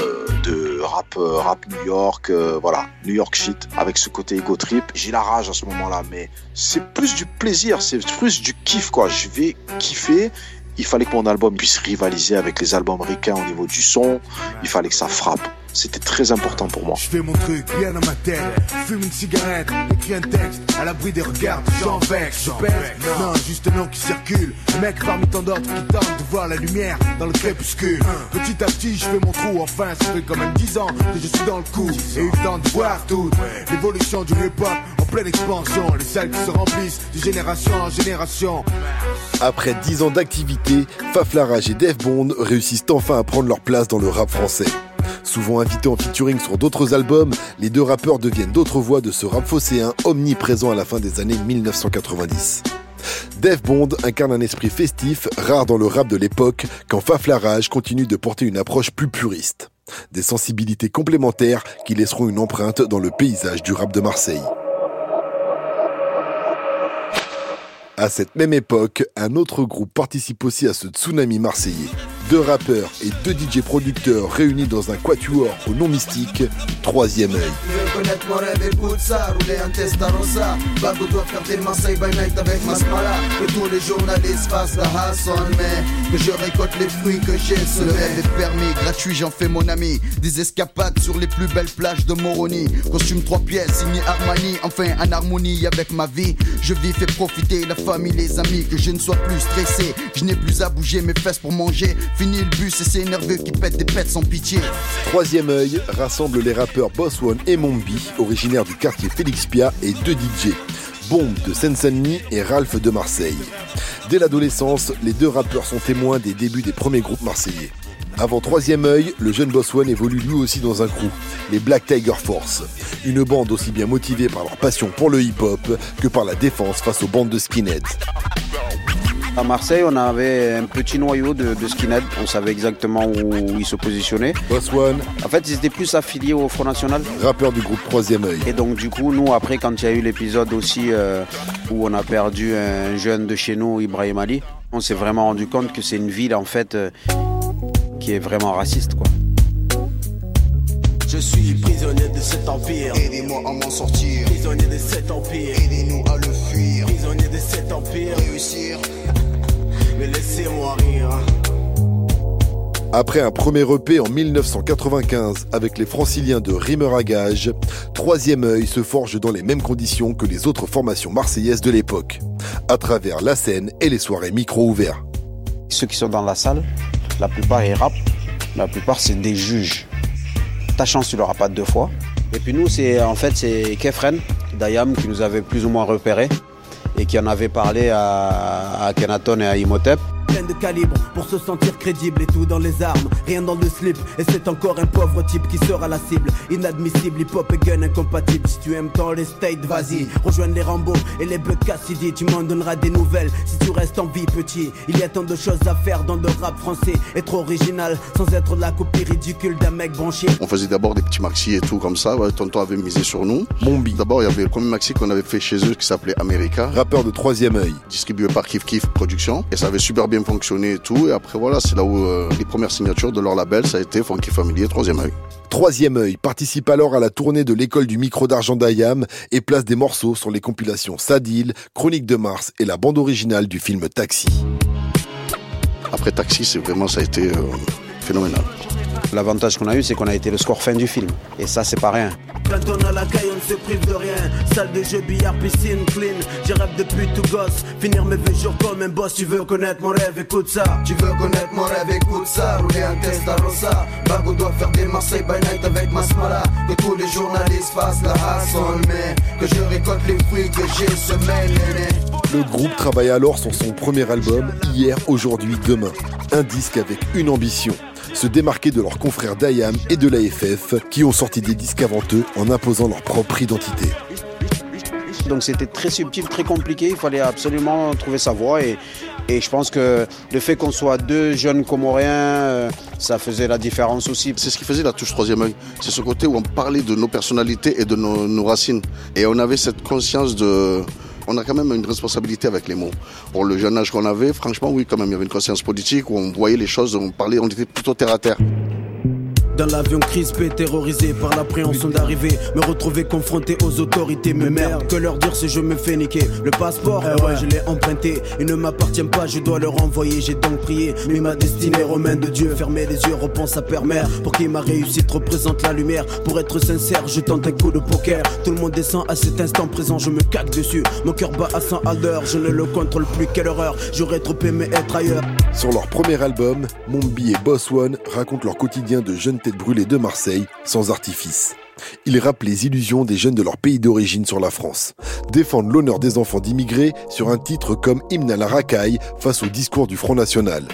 de rap, euh, rap New York, euh, voilà, New York shit, avec ce côté ego trip. J'ai la rage à ce moment-là, mais c'est plus du plaisir, c'est plus du kiff, quoi. Je vais kiffer. Il fallait que mon album puisse rivaliser avec les albums ricains au niveau du son. Il fallait que ça frappe. C'était très important pour moi. Je fais mon truc bien dans ma tête. Fume une cigarette, écris un texte. À l'abri des regards, j'en vexe. Je pèse. Non, juste un nom qui circule. Un mec parmi tant d'autres qui tentent de voir la lumière dans le crépuscule. Petit à petit, je fais mon trou. Enfin, ça fait quand même 10 ans que je suis dans le coup. Et eu le temps de voir tout. L'évolution du hip-hop en pleine expansion. Les salles qui se remplissent de génération en génération. Après 10 ans d'activité, Faflarage et Def Bond réussissent enfin à prendre leur place dans le rap français. Souvent invités en featuring sur d'autres albums, les deux rappeurs deviennent d'autres voix de ce rap phocéen omniprésent à la fin des années 1990. Def Bond incarne un esprit festif, rare dans le rap de l'époque, quand Faflarage continue de porter une approche plus puriste. Des sensibilités complémentaires qui laisseront une empreinte dans le paysage du rap de Marseille. À cette même époque, un autre groupe participe aussi à ce tsunami marseillais. Deux rappeurs et deux DJ producteurs réunis dans un quatuor au nom mystique, Troisième œil. Que tous les journalistes fassent la Hassan Mais je récolte les fruits que j'ai rêve est permis, gratuit j'en fais mon ami Des escapades sur les plus belles plages de Moroni Costume trois pièces, signé Armani Enfin en harmonie avec ma vie Je vis, fais profiter la famille, les amis Que je ne sois plus stressé Je n'ai plus à bouger mes fesses pour manger Fini le Troisième œil rassemble les rappeurs Boss One et Mombi, originaires du quartier Félix Pia, et deux DJ, Bombe de Seine-Saint-Denis et Ralph de Marseille. Dès l'adolescence, les deux rappeurs sont témoins des débuts des premiers groupes marseillais. Avant Troisième œil, le jeune Boss One évolue lui aussi dans un crew, les Black Tiger Force. Une bande aussi bien motivée par leur passion pour le hip-hop que par la défense face aux bandes de skinheads. À Marseille, on avait un petit noyau de, de skinhead. On savait exactement où ils se positionnaient. Boss One. En fait, ils étaient plus affiliés au Front National. Rappeur du groupe Troisième œil. Et donc, du coup, nous, après, quand il y a eu l'épisode aussi euh, où on a perdu un jeune de chez nous, Ibrahim Ali, on s'est vraiment rendu compte que c'est une ville, en fait, euh, qui est vraiment raciste, quoi. Je suis prisonnier de cet empire. Aidez-moi à m'en sortir. Prisonnier de cet empire. Aidez-nous à le fuir. Prisonnier de cet empire. Réussir. Laissez-moi rire. Après un premier EP en 1995 avec les franciliens de Rimeur à Gage, Troisième œil se forge dans les mêmes conditions que les autres formations marseillaises de l'époque, à travers la scène et les soirées micro ouverts. Ceux qui sont dans la salle, la plupart ils rappent, la plupart c'est des juges. Ta chance, tu l'auras pas deux fois. Et puis nous, c'est en fait c'est Kefren, Dayam qui nous avait plus ou moins repéré et qui en avait parlé à, à Kenaton et à Imhotep. De calibre pour se sentir crédible et tout dans les armes, rien dans le slip. Et c'est encore un pauvre type qui sera la cible. Inadmissible, hip hop et gun incompatible. Si tu aimes tant les states, vas-y, rejoigne les Rambo et les Buck Cassidy. Tu m'en donneras des nouvelles si tu restes en vie petit. Il y a tant de choses à faire dans le rap français. Être original sans être la copie ridicule d'un mec branché. On faisait d'abord des petits maxi et tout comme ça. Ouais, tonton avait misé sur nous. Mombi. D'abord, il y avait le premier maxi qu'on avait fait chez eux qui s'appelait America. Rappeur de Troisième œil. Distribué par Kif Kif Production. Et ça avait super bien bien fonctionné et tout. Et après, voilà, c'est là où euh, les premières signatures de leur label, ça a été Funky Family et Troisième œil. Troisième œil participe alors à la tournée de l'école du micro d'argent d'Ayam et place des morceaux sur les compilations Sadil, Chronique de Mars et la bande originale du film Taxi. Après Taxi, c'est vraiment, ça a été euh, phénoménal. L'avantage qu'on a eu, c'est qu'on a été le score fin du film. Et ça, c'est pas rien. Quand on a la caille, on ne se prive de rien. Salle de jeu, billard, piscine, clean. J'ai rêve depuis tout gosse. Finir mes vieux jours comme un boss. Tu veux connaître mon rêve, écoute ça. Tu veux connaître mon rêve, écoute ça. Rouler un Testarossa. Bago doit faire des Marseille by night avec Masmala. Que tous les journalistes fassent la hassle, mais que je récolte les fruits que j'ai semé, néné. Le groupe travaille alors sur son premier album, Hier, Aujourd'hui, Demain. Un disque avec une ambition se démarquer de leurs confrères d'IAM et de l'AFF qui ont sorti des disques avant eux en imposant leur propre identité. Donc c'était très subtil, très compliqué, il fallait absolument trouver sa voie et, et je pense que le fait qu'on soit deux jeunes Comoriens, euh, ça faisait la différence aussi. C'est ce qui faisait la touche troisième œil. C'est ce côté où on parlait de nos personnalités et de nos, nos racines. Et on avait cette conscience de, on a quand même une responsabilité avec les mots. Pour le jeune âge qu'on avait, franchement, oui, quand même, il y avait une conscience politique où on voyait les choses, on parlait, on était plutôt terre à terre. Dans l'avion crispé, terrorisé par l'appréhension d'arriver, me retrouver confronté aux autorités, mais merde, que leur dire si je me fais niquer Le passeport, eh ouais, je l'ai emprunté, il ne m'appartient pas, je dois le renvoyer, j'ai donc prié, mais ma destinée romaine de Dieu, fermer les yeux, repense à Père Mère, pour qui ma réussite représente la lumière, pour être sincère, je tente un coup de poker, tout le monde descend à cet instant présent, je me caque dessus, mon cœur bat à 100 à l'heure, je ne le contrôle plus, quelle horreur, j'aurais trop aimé être ailleurs. Sur leur premier album, Mombi et Boss One racontent leur quotidien de jeunes têtes brûlées de Marseille, sans artifice. Ils rappent les illusions des jeunes de leur pays d'origine sur la France, défendent l'honneur des enfants d'immigrés sur un titre comme Hymne à la racaille face au discours du Front National.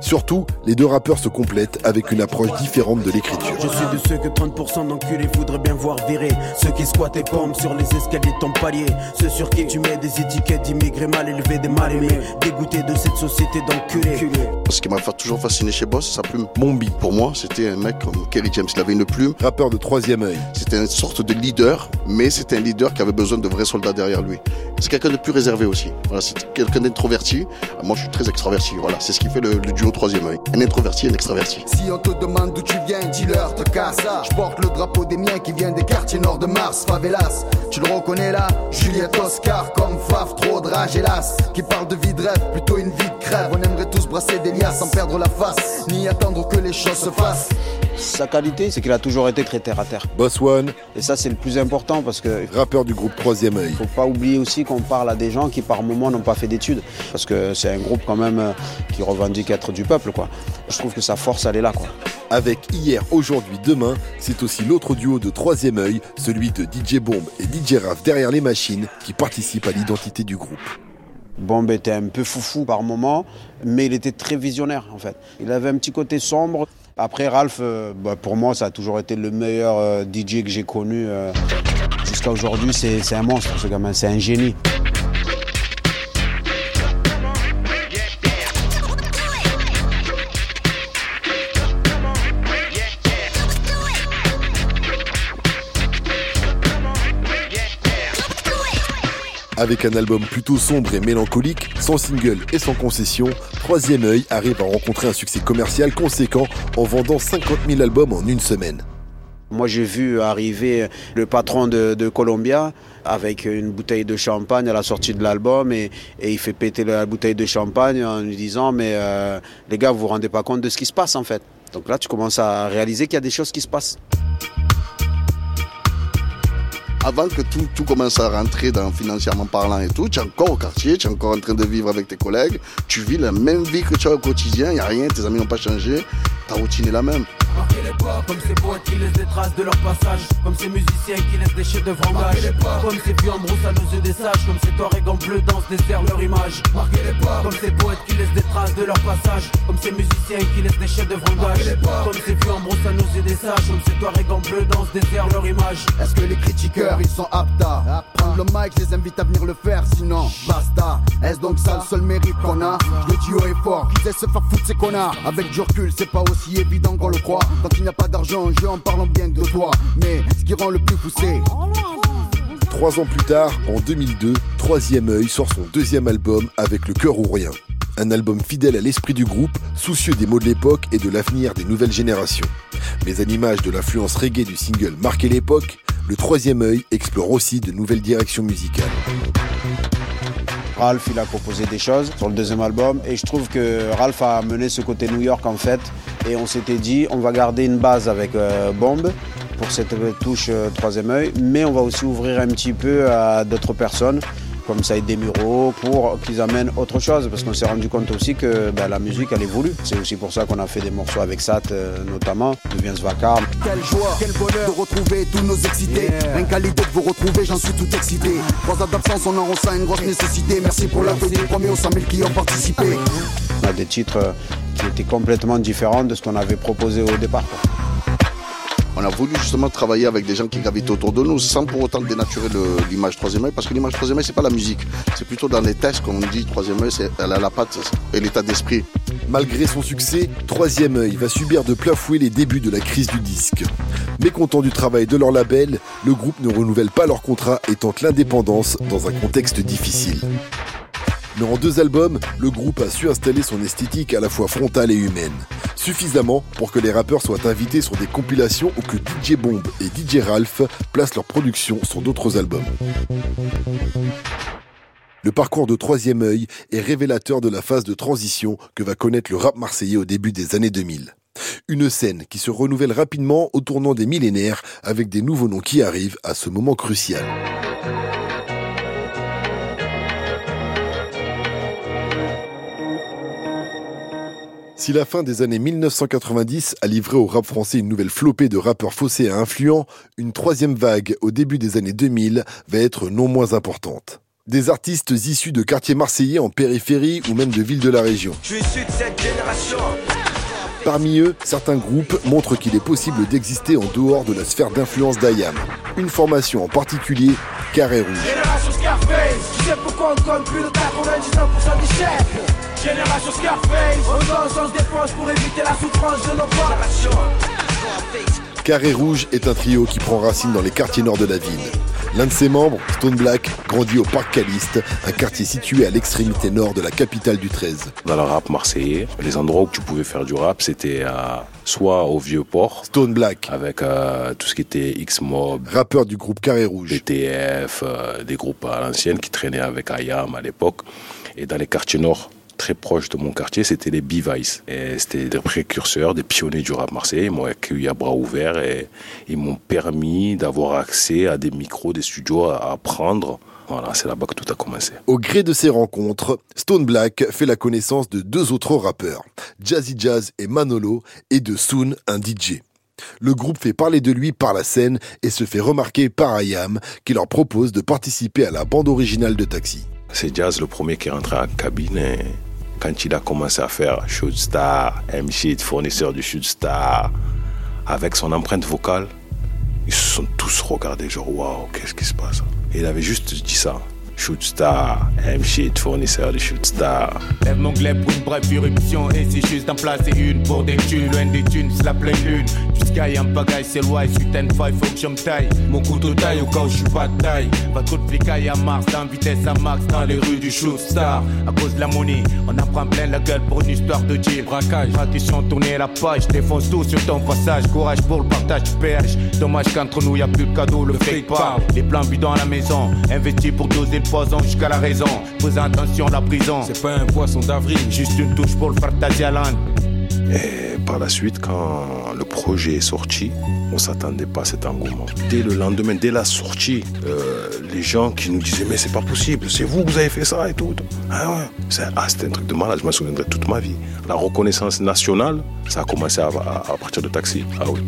Surtout, les deux rappeurs se complètent avec une approche différente de l'écriture. Je suis de ceux que 30% d'enculés voudraient bien voir virer. Ceux qui squattent et pompent sur les escaliers de ton palier. Ceux sur qui tu mets des étiquettes d'immigrés mal élevés, des mal aimés. Dégoûtés de cette société d'enculés. Ce qui m'a toujours fasciné chez Boss, c'est sa plume. Mombi. Pour moi, c'était un mec comme Kerry James. Il avait une plume. Rappeur de troisième œil. C'était une sorte de leader, mais c'était un leader qui avait besoin de vrais soldats derrière lui. C'est quelqu'un de plus réservé aussi. Voilà, c'est quelqu'un d'introverti. Moi, je suis très extraverti. Voilà, c'est ce qui fait le, duo troisième œil. Un introverti un extraverti. Si on te demande d'où tu viens, dis-leur te casse. Je porte le drapeau des miens qui vient des quartiers nord de Mars, favelas. Tu le reconnais là Juliette Oscar, comme Faf, trop de rage hélas. Qui parle de vie de rêve, plutôt une vie de crève. On aimerait tous brasser des liasses sans perdre la face, ni attendre que les choses se fassent. Sa qualité, c'est qu'il a toujours été très terre à terre. Boss One. Et ça, c'est le plus important parce que. Rappeur du groupe Troisième œil. Faut pas oublier aussi qu'on parle à des gens qui, par moment, n'ont pas fait d'études. Parce que c'est un groupe, quand même, euh, qui revendique être du peuple, quoi. Je trouve que sa force, elle est là, quoi. Avec Hier, Aujourd'hui, Demain, c'est aussi l'autre duo de Troisième œil, celui de DJ Bomb et DJ Raf derrière les machines, qui participent à l'identité du groupe. Bomb était un peu foufou par moment, mais il était très visionnaire en fait. Il avait un petit côté sombre. Après Ralph, euh, bah, pour moi, ça a toujours été le meilleur euh, DJ que j'ai connu. euh, Jusqu'à aujourd'hui, c'est c'est un monstre ce gamin, c'est un génie. Avec un album plutôt sombre et mélancolique, sans single et sans concession, Troisième œil arrive à rencontrer un succès commercial conséquent en vendant 50 000 albums en une semaine. Moi, j'ai vu arriver le patron de, Columbia avec une bouteille de champagne à la sortie de l'album et, et il fait péter la bouteille de champagne en lui disant Mais euh, les gars, vous vous rendez pas compte de ce qui se passe en fait. Donc là, tu commences à réaliser qu'il y a des choses qui se passent. Avant que tout, tout commence à rentrer dans financièrement parlant et tout, tu es encore au quartier, tu es encore en train de vivre avec tes collègues, tu vis la même vie que tu as au quotidien, il n'y a rien, tes amis n'ont pas changé, ta routine est la même. Marquez les pas comme ces poètes qui laissent des traces de leur passage. Comme ces musiciens qui laissent des chefs-d'œuvre en gage Comme ces vieux en brousse à nos yeux des sages. Comme ces touaregs en bleu dans ce désert leur image. Marquez les pas. Comme ces poètes qui laissent des traces de leur passage. Comme ces musiciens qui laissent des chefs-d'œuvre en gage Comme ces vieux en brousse à nos yeux des sages. Comme ces touaregs en bleu dans ce désert leur image. Est-ce que les critiqueurs ils sont aptes à prendre le mic, je les invite à venir le faire, sinon basta. Est-ce donc ça le seul mérite qu'on a? Le duo est fort, qui sait se faire foutre ces connards. Avec du recul, c'est pas aussi évident qu'on le croit. Quand il n'y a pas d'argent en jeu en parlant bien de toi. Mais ce qui rend le plus poussé, Trois ans plus tard, en 2002, Troisième œil sort son deuxième album avec Le cœur ou rien. Un album fidèle à l'esprit du groupe, soucieux des mots de l'époque et de l'avenir des nouvelles générations. Mais à l'image de l'influence reggae du single marqué l'époque, le troisième œil explore aussi de nouvelles directions musicales. Ralph, il a proposé des choses sur le deuxième album et je trouve que Ralph a mené ce côté New York en fait. Et on s'était dit, on va garder une base avec euh, Bomb pour cette touche euh, troisième œil, mais on va aussi ouvrir un petit peu à d'autres personnes comme Saïd Demuro pour qu'ils amènent autre chose parce qu'on s'est rendu compte aussi que ben, la musique elle évolue. C'est aussi pour ça qu'on a fait des morceaux avec Sat euh, notamment, de Vince Vacarme. Quelle joie, quel bonheur de retrouver tous nos excités. Qu'à l'idée de vous retrouver, j'en suis tout excité. Trois ans d'absence, on en ressent une grosse nécessité. Merci pour la venue, premier aux 100 000 qui ont participé. On a des titres euh, qui étaient complètement différents de ce qu'on avait proposé au départ. quoi. On a voulu justement travailler avec des gens qui gravitent autour de nous sans pour autant dénaturer l'image troisième œil parce que l'image troisième œil c'est pas la musique, c'est plutôt dans les tests qu'on dit troisième œil, c'est elle a la patte et l'état d'esprit. Malgré son succès, Troisième œil va subir de plein fouet les débuts de la crise du disque. Mécontent du travail de leur label, le groupe ne renouvelle pas leur contrat et tente l'indépendance dans un contexte difficile. Mais en deux albums, le groupe a su installer son esthétique à la fois frontale et humaine. Suffisamment pour que les rappeurs soient invités sur des compilations ou que DJ Bomb et DJ Ralph placent leur production sur d'autres albums. Le parcours de Troisième œil est révélateur de la phase de transition que va connaître le rap marseillais au début des années 2000. Une scène qui se renouvelle rapidement au tournant des millénaires avec des nouveaux noms qui arrivent à ce moment crucial. Si la fin des années 1990 a livré au rap français une nouvelle flopée de rappeurs faussés et influents, une troisième vague au début des années 2000 va être non moins importante. Des artistes issus de quartiers marseillais en périphérie ou même de villes de la région. Je suis issu de cette génération. Parmi eux, certains groupes montrent qu'il est possible d'exister en dehors de la sphère d'influence d'Ayam. Une formation en particulier, Carré Rouge. Génération Scarface, tu sais pourquoi on compte plus de 99% des chefs Génération Scarface, on danse, on se défonce pour éviter la souffrance de nos générations. Carré Rouge est un trio qui prend racine dans les quartiers nord de la ville. L'un de ses membres, Stone Black, grandit au Parc Caliste, un quartier situé à l'extrémité nord de la capitale du 13. Dans le rap marseillais, les endroits où tu pouvais faire du rap, c'était euh, soit au vieux port, Stone Black, avec euh, tout ce qui était X-Mob, rappeur du groupe Carré Rouge, BTF, euh, des groupes à l'ancienne qui traînaient avec Ayam à l'époque, et dans les quartiers nord très proches de mon quartier, c'était les B-Vice. Et c'était des précurseurs, des pionniers du rap marseillais. Ils m'ont accueilli à bras ouverts et ils m'ont permis d'avoir accès à des micros, des studios à apprendre. Voilà, c'est là-bas que tout a commencé. Au gré de ces rencontres, Stone Black fait la connaissance de deux autres rappeurs, Jazzy Jazz et Manolo, et de Soon, un DJ. Le groupe fait parler de lui par la scène et se fait remarquer par Ayam, qui leur propose de participer à la bande originale de Taxi. C'est Jazz le premier qui est rentré en cabine et quand il a commencé à faire Shoot Star, M-Shit, fournisseur du Shoot Star, avec son empreinte vocale, ils se sont tous regardés, genre waouh, qu'est-ce qui se passe? Et il avait juste dit ça. Shoot Star, M-Shit, fournisseur du Shoot Star. Lève mon glaive pour une brève irruption Et c'est juste d'en placer une pour des thunes Loin des thunes, c'est la pleine lune. Jusqu'à un pagaille, c'est loin Suite and five, faut que je me taille. Mon couteau taille au cas où je suis pas de taille. Va trop de flicaille à Mars Dans vitesse à max dans les rues du Shoot Star À cause de la monnaie, on en prend plein la gueule Pour une histoire de deal, braquage Tradition, tourner la page Défonce tout sur ton passage. Courage pour le partage péage Dommage qu'entre nous y a plus de cadeau Le fake pas, les plans bidons à la maison Investi pour doser le poison jusqu'à la raison. Faisant attention la prison. C'est pas un poisson d'avril. Juste une touche pour le partager à l'âne Et par la suite, quand le projet est sorti, on s'attendait pas à cet engouement. Dès le lendemain, dès la sortie, euh, les gens qui nous disaient mais c'est pas possible, c'est vous, vous avez fait ça et tout. Ah ouais, c'est- ah, un truc de malade, je m'en souviendrai toute ma vie. La reconnaissance nationale, ça a commencé à, partir de Taxi. Ah oui.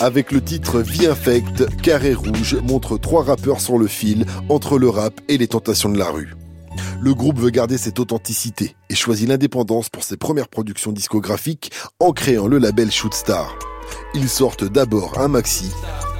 Avec le titre Vie Infect, Carré Rouge montre trois rappeurs sur le fil entre le rap et les tentations de la rue. Le groupe veut garder cette authenticité et choisit l'indépendance pour ses premières productions discographiques en créant le label Shootstar. Ils sortent d'abord un maxi,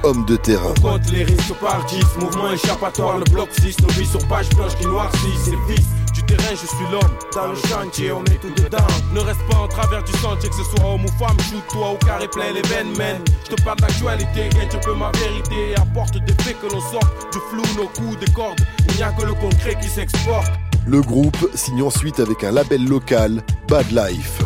Homme de terrain. Contre les risques par 10, mouvement échappatoire, le bloc 6, nos vies sur page blanche qui noircissent, c'est vice. Du terrain, je suis l'homme, dans le chantier, on est tout dedans. Ne reste pas en travers du sentier, que ce soit homme ou femme, shoot-toi au carré plein les veines, man. Je te parle d'actualité, gagne, tu peux ma vérité. Apporte des faits que l'on sort, du flou, nos coups, des cordes. Il n'y a que le concret qui s'exporte. Le groupe signe ensuite avec un label local, Bad Life.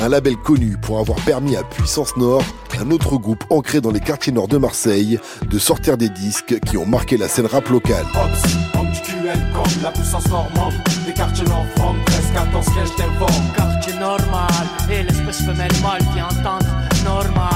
Un label connu pour avoir permis à Puissance Nord, un autre groupe ancré dans les quartiers nord de Marseille, de sortir des disques qui ont marqué la scène rap locale. Ops, homme du QL comme la puissance normande Des quartiers nord from 13 14 sièges d'informe Quartier normal et l'espèce femelle mâle qui entendent normal.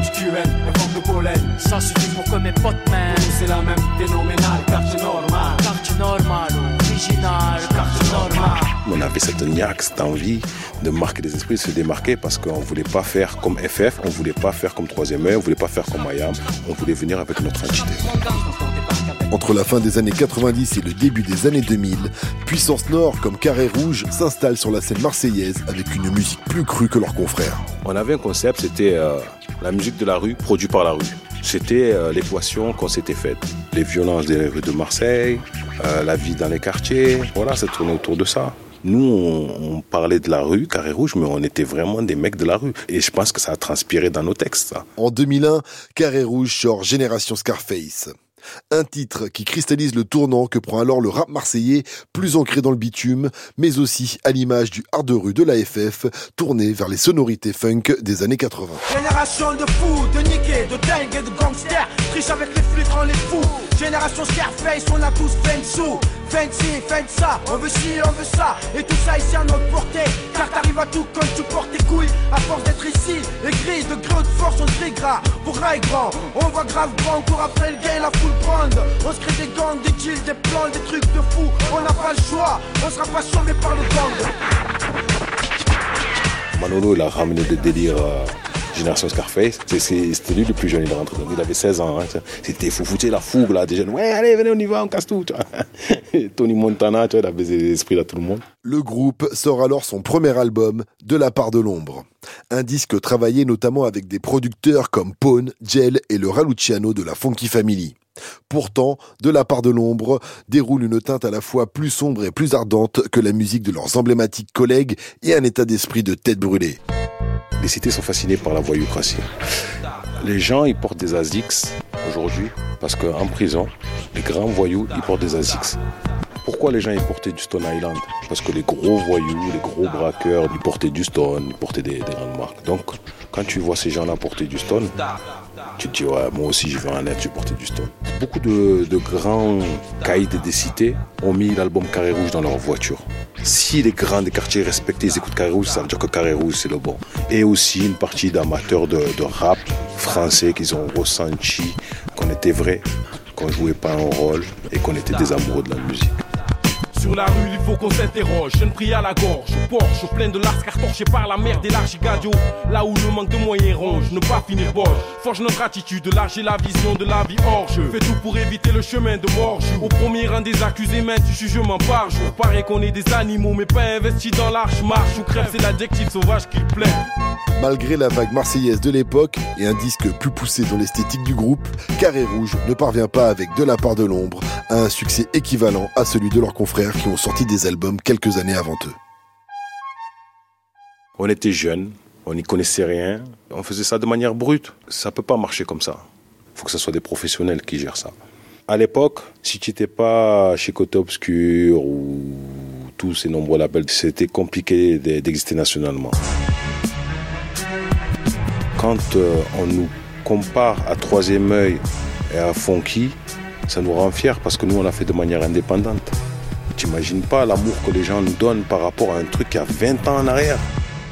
Du QL, de pollen. Ça suffit pour que mes potes m'aiment. C'est la même phénoménale, quartier normal. Quartier normal, original, quartier normal On avait cette niaque, cette envie de marquer des esprits, de se démarquer parce qu'on ne voulait pas faire comme FF, on ne voulait pas faire comme Troisième œil, on ne voulait pas faire comme Mayam, on voulait venir avec notre entité. Entre la fin des années 90 et le début des années 2000, Puissance Nord comme Carré Rouge s'installe sur la scène marseillaise avec une musique plus crue que leurs confrères. On avait un concept, c'était euh, la musique de la rue, produite par la rue. C'était euh, l'équation qu'on s'était faite. Les violences des rues de Marseille, euh, la vie dans les quartiers, voilà, ça tournait autour de ça. Nous, on, parlait de la rue, Carré Rouge, mais on était vraiment des mecs de la rue. Et je pense que ça a transpiré dans nos textes. En 2001, Carré Rouge sort Génération Scarface. Un titre qui cristallise le tournant que prend alors le rap marseillais, plus ancré dans le bitume, mais aussi à l'image du hard de rue de la FF, tourné vers les sonorités funk des années 80. Génération de fous, de niqués, de dingues et de gangsters. Triche avec les flics, rend les fous. Génération Scarface, on a tous fait sous. De ça, on veut ci, on veut ça. Et tout ça ici à notre portée. Car t'arrives à tout quand tu portes tes couilles. À force d'être ici, écrit de grande force on se grand Pour grand, on voit grave grand On court après le gay, la foule On se crée des gangs, des kills, des plans, des trucs de fou On n'a pas le choix, on sera pas sauvé par le gang Manolo, il a ramené des délires euh, Génération Scarface. C'était lui le plus jeune, il est rentré. Il avait 16 ans. Hein, C'était fou, foutu la fougue là, des jeunes. Ouais, allez, venez, on y va, on casse tout. tu vois. Tony Montana, tu vois, il a baisé l'esprit à tout le monde. Le groupe sort alors son premier album, De la part de l'ombre. Un disque travaillé notamment avec des producteurs comme Pone, Gel et le Raluciano de la Funky Family. Pourtant, De la part de l'ombre déroule une teinte à la fois plus sombre et plus ardente que la musique de leurs emblématiques collègues et un état d'esprit de tête brûlée. Les cités sont fascinées par la voyoucratie. Les gens, ils portent des ASICS aujourd'hui parce qu'en prison, les grands voyous, ils portent des ASICS. Pourquoi les gens ils portaient du Stone Island? Parce que les gros voyous, les gros braqueurs, ils portaient du Stone, ils portaient des, des grandes marques. Donc, quand tu vois ces gens-là porter du Stone, tu te dis, moi aussi je vais en être, je vais porter du Stone. Beaucoup de, grands caïds des cités ont mis l'album Carré Rouge dans leur voiture. Si les grands des quartiers respectés ils écoutent Carré Rouge, ça veut dire que Carré Rouge c'est le bon. Et aussi une partie d'amateurs de, de rap français qu'ils ont ressenti qu'on était vrai, qu'on jouait pas un rôle et qu'on était des amoureux de la musique. Sur la rue, il faut qu'on s'interroge. Je ne prie à la gorge. Porsche, plein de larces cartorchées par la mer des largigadio. Là où le manque de moyens ronge, ne pas finir boche. Forge notre attitude, larger la vision de la vie hors jeu. Fais tout pour éviter le chemin de mort. Au premier rang des accusés, main du jugement par jour. Paraît qu'on est des animaux, mais pas investis dans l'arche. Marche ou crève, c'est l'adjectif sauvage qui plaît. Malgré la vague marseillaise de l'époque et un disque plus poussé dans l'esthétique du groupe, Carré Rouge ne parvient pas avec De la part de l'ombre à un succès équivalent à celui de leurs confrères qui ont sorti des albums quelques années avant eux. On était jeunes, on n'y connaissait rien, on faisait ça de manière brute. Ça peut pas marcher comme ça. Il faut que ce soit des professionnels qui gèrent ça. À l'époque, si tu n'étais pas chez Côté Obscur ou tous ces nombreux labels, c'était compliqué d'exister nationalement. Quand euh, on nous compare à Troisième œil et à Funky, ça nous rend fiers parce que nous, on l'a fait de manière indépendante. T'imagines pas l'amour que les gens nous donnent par rapport à un truc qui a 20 ans en arrière.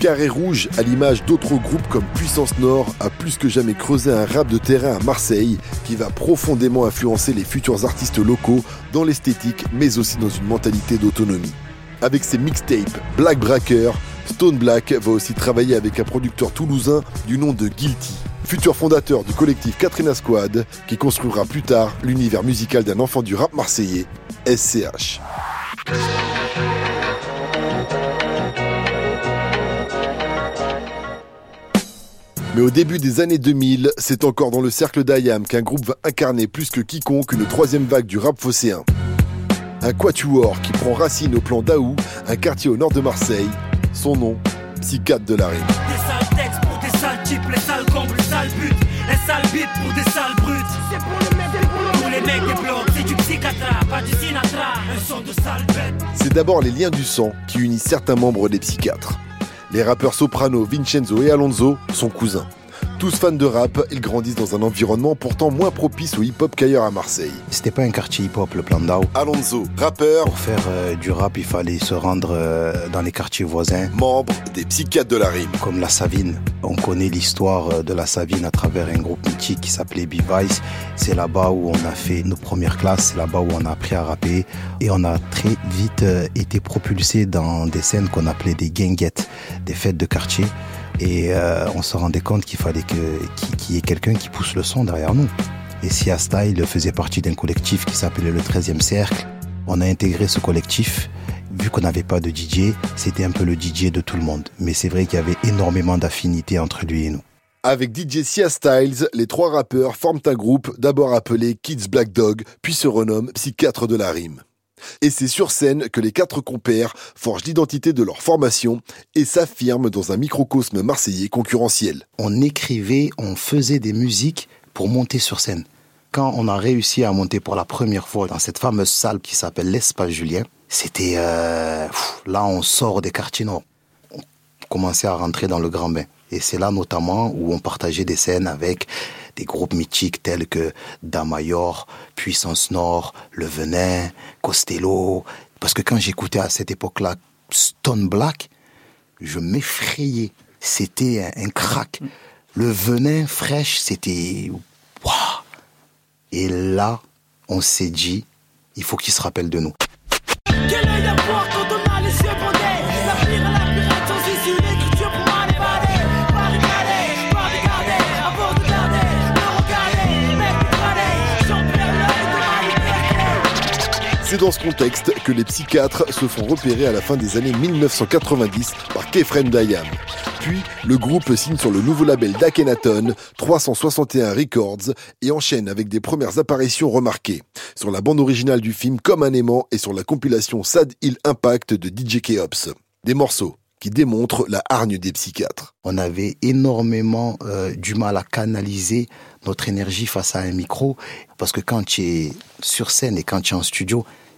Carré Rouge, à l'image d'autres groupes comme Puissance Nord, a plus que jamais creusé un rap de terrain à Marseille qui va profondément influencer les futurs artistes locaux dans l'esthétique mais aussi dans une mentalité d'autonomie. Avec ses mixtapes Black Bracker, Stone Black va aussi travailler avec un producteur toulousain du nom de Guilty, futur fondateur du collectif Katrina Squad qui construira plus tard l'univers musical d'un enfant du rap marseillais, SCH. Mais au début des années 2000, c'est encore dans le cercle d'Ayam qu'un groupe va incarner plus que quiconque une troisième vague du rap phocéen. Un quatuor qui prend racine au plan d'Aou, un quartier au nord de Marseille. Son nom, Psychiatre de la rime. Des pour des sales types, les sales sales buts. Un sale beat pour des sales brutes. C'est pour les mecs des blocs. Pour les mecs des blocs, c'est du psychiatra, pas du sinatra. Un son de sale bête. C'est d'abord les liens du sang qui unissent certains membres des psychiatres. Les rappeurs soprano Vincenzo et Alonso sont cousins. Tous fans de rap, ils grandissent dans un environnement pourtant moins propice au hip-hop qu'ailleurs à Marseille. C'était pas un quartier hip-hop, le plan d'Ao. Alonso, rappeur. Pour faire euh, du rap, il fallait se rendre euh, dans les quartiers voisins. Membre des psychiatres de la rime. Comme la Savine. On connaît l'histoire euh, de la Savine à travers un groupe mythique qui s'appelait B-Vice. C'est là-bas où on a fait nos premières classes, c'est là-bas où on a appris à rapper. Et on a très vite été propulsé dans des scènes qu'on appelait des guinguettes, des fêtes de quartier. Et euh, on se rendait compte qu'il fallait qu'il y ait quelqu'un qui pousse le son derrière nous. Et Sia Style faisait partie d'un collectif qui s'appelait le 13e Cercle. On a intégré ce collectif. Vu qu'on n'avait pas de DJ, c'était un peu le DJ de tout le monde. Mais c'est vrai qu'il y avait énormément d'affinités entre lui et nous. Avec DJ Sia Styles, les trois rappeurs forment un groupe d'abord appelé Kids Black Dog, puis se renomment Psychiatre de la Rime. Et c'est sur scène que les quatre compères forgent l'identité de leur formation et s'affirment dans un microcosme marseillais concurrentiel. On écrivait, on faisait des musiques pour monter sur scène. Quand on a réussi à monter pour la première fois dans cette fameuse salle qui s'appelle l'Espace Julien, c'était euh, là on sort des quartiers. On commençait à rentrer dans le grand bain. Et c'est là notamment où on partageait des scènes avec des groupes mythiques tels que Damayor, Puissance Nord, Le Venin, Costello. Parce que quand j'écoutais à cette époque-là Stone Black, je m'effrayais. C'était un, crack. Le Venin fraîche, c'était... Waouh Et là, on s'est dit, il faut qu'il se rappelle de nous. Dans ce contexte que les psychiatres se font repérer à la fin des années 1990 par Kefren Dayam. Puis, le groupe signe sur le nouveau label d'Akhenaton, 361 Records, et enchaîne avec des premières apparitions remarquées. Sur la bande originale du film Comme un aimant et sur la compilation Sad Hill Impact de DJ Keops. Des morceaux qui démontrent la hargne des psychiatres. On avait énormément euh, du mal à canaliser notre énergie face à un micro, parce que quand tu es sur scène et quand tu es en studio,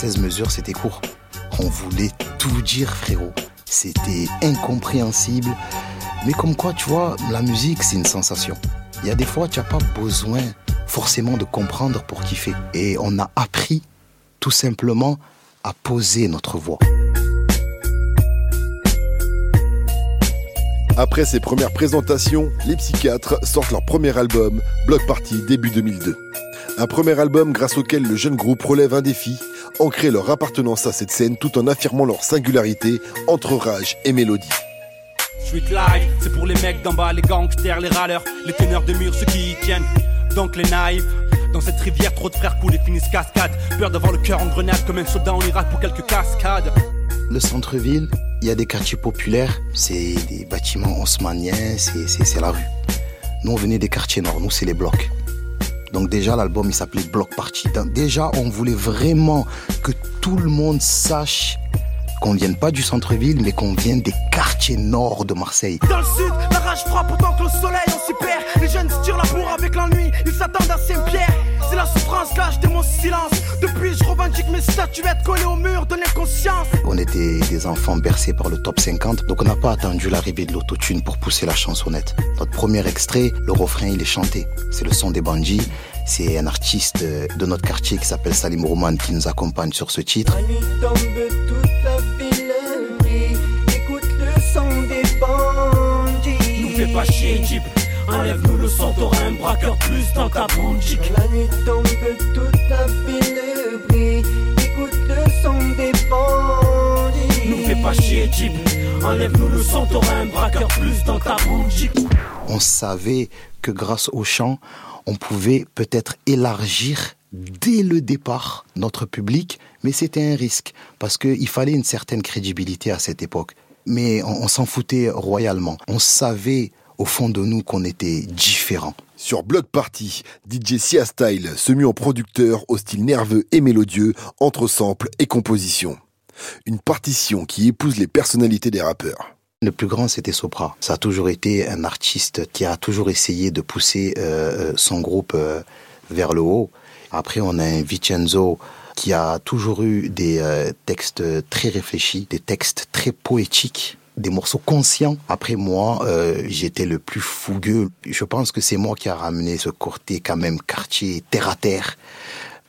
16 mesures, c'était court. On voulait tout dire, frérot. C'était incompréhensible. Mais comme quoi, tu vois, la musique, c'est une sensation. Il y a des fois, tu n'as pas besoin forcément de comprendre pour kiffer. Et on a appris tout simplement à poser notre voix. Après ces premières présentations, les psychiatres sortent leur premier album, Block Party, début 2002. Un premier album grâce auquel le jeune groupe relève un défi, ancrer leur appartenance à cette scène tout en affirmant leur singularité entre rage et mélodie. Street life, c'est pour les mecs d'en bas, les gangsters, les râleurs, les teneurs de murs, ceux qui y tiennent. Donc les naïfs, dans cette rivière, trop de frères coulent et finissent cascade. Peur d'avoir le cœur en grenade comme un soldat en Irak pour quelques cascades. Le centre-ville, il y a des quartiers populaires, c'est des bâtiments haussmanniens, c'est la rue. Nous, on venait des quartiers nord, nous, c'est les blocs. Donc déjà, l'album, il s'appelait Block Party. Déjà, on voulait vraiment que tout le monde sache qu'on vienne pas du centre-ville, mais qu'on vienne des quartiers nord de Marseille. Dans le sud, la rage frappe autant que le soleil, Les jeunes se tirent la bourre avec l'ennui, ils s'attendent à Saint-Pierre. C'est la souffrance, lâche de mon silence. Depuis, je revendique mes statuettes collées au mur de l'inconscience. On était des enfants bercés par le top 50, donc on n'a pas attendu l'arrivée de l'autotune pour pousser la chansonnette. Notre premier extrait, le refrain, il est chanté. C'est le son des bandits. C'est un artiste de notre quartier qui s'appelle Salim Roman qui nous accompagne sur ce titre. La nuit tombe, toute la ville brille. Écoute le son des bandits. Nous fais pas chier, Jeep. Enlève-nous le son, t'auras un braqueur plus dans ta boutique. La nuit tombe, toute la ville brille. Écoute le son des bandits. Nous fais pas chier, Jeep. Enlève-nous le son, t'auras un braqueur plus dans ta bouche. On savait que grâce au chant, on pouvait peut-être élargir dès le départ notre public, mais c'était un risque parce qu'il fallait une certaine crédibilité à cette époque. Mais on, on s'en foutait royalement. On savait au fond de nous qu'on était différents. Sur Block Party, DJ Sia Style se mit en producteur au style nerveux et mélodieux entre samples et compositions. Une partition qui épouse les personnalités des rappeurs. Le plus grand, c'était Sopra. Ça a toujours été un artiste qui a toujours essayé de pousser euh, son groupe euh, vers le haut. Après, on a un Vincenzo qui a toujours eu des euh, textes très réfléchis, des textes très poétiques des morceaux conscients. Après moi, euh, j'étais le plus fougueux. Je pense que c'est moi qui a ramené ce côté quand même quartier terre à terre.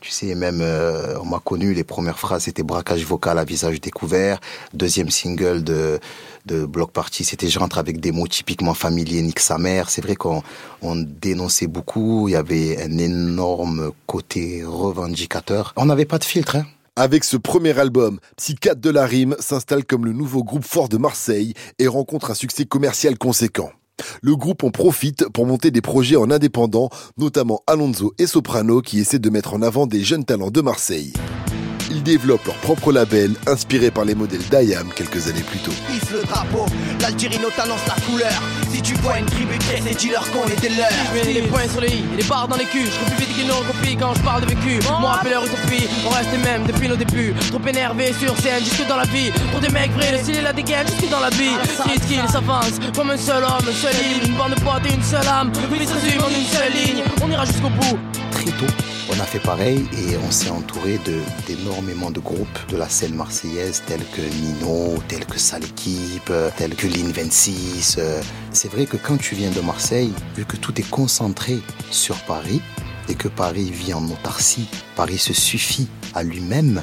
Tu sais, même euh, on m'a connu, les premières phrases c'était braquage vocal à visage découvert. Deuxième single de de Block Party, c'était je rentre avec des mots typiquement familiers, nique sa mère. C'est vrai qu'on on dénonçait beaucoup, il y avait un énorme côté revendicateur. On n'avait pas de filtre, hein. Avec ce premier album, Psychiatre de la Rime s'installe comme le nouveau groupe fort de Marseille et rencontre un succès commercial conséquent. Le groupe en profite pour monter des projets en indépendant, notamment Alonso et Soprano qui essaient de mettre en avant des jeunes talents de Marseille. Ils développent leur propre label, inspiré par les modèles d'Ayam quelques années plus tôt. Hisse le drapeau, l'Algérie nous t'annonce la couleur. Si tu vois une tribu et dis-leur qu'on des leurs. Je mets les points sur les i et les barres dans les culs. Je plus vite qu'ils n'ont copie quand je parle de vécu. Moi, rappelle leur utopie, on reste les mêmes depuis nos débuts. Trop énervé sur scène, jusque dans la vie. Pour des mecs vrais, le style et la dégaine, jusque dans la vie. Street kill s'avance comme un seul homme, une seule ligne. Une bande de potes et une seule âme. Le se résume en une seule ligne. On ira jusqu'au bout. Très tôt, on a fait pareil et on s'est entouré d'énormément de groupes de la scène marseillaise tels que Nino, tels que Sale Équipe, tels que Lin 26. C'est vrai que quand tu viens de Marseille, vu que tout est concentré sur Paris et que Paris vit en autarcie, Paris se suffit à lui-même,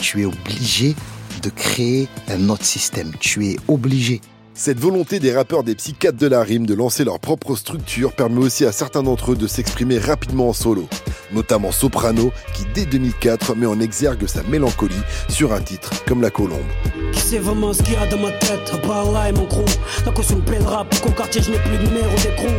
tu es obligé de créer un autre système. Tu es obligé. Cette volonté des rappeurs des psychiatres de la rime de lancer leur propre structure permet aussi à certains d'entre eux de s'exprimer rapidement en solo, notamment Soprano qui dès 2004 met en exergue sa mélancolie sur un titre comme La Colombe. Qui sait vraiment ce qu'il y a dans ma tête? Part là et mon crew. La caution me plaît le rap Qu'au quartier je n'ai plus de numéro d'écrou.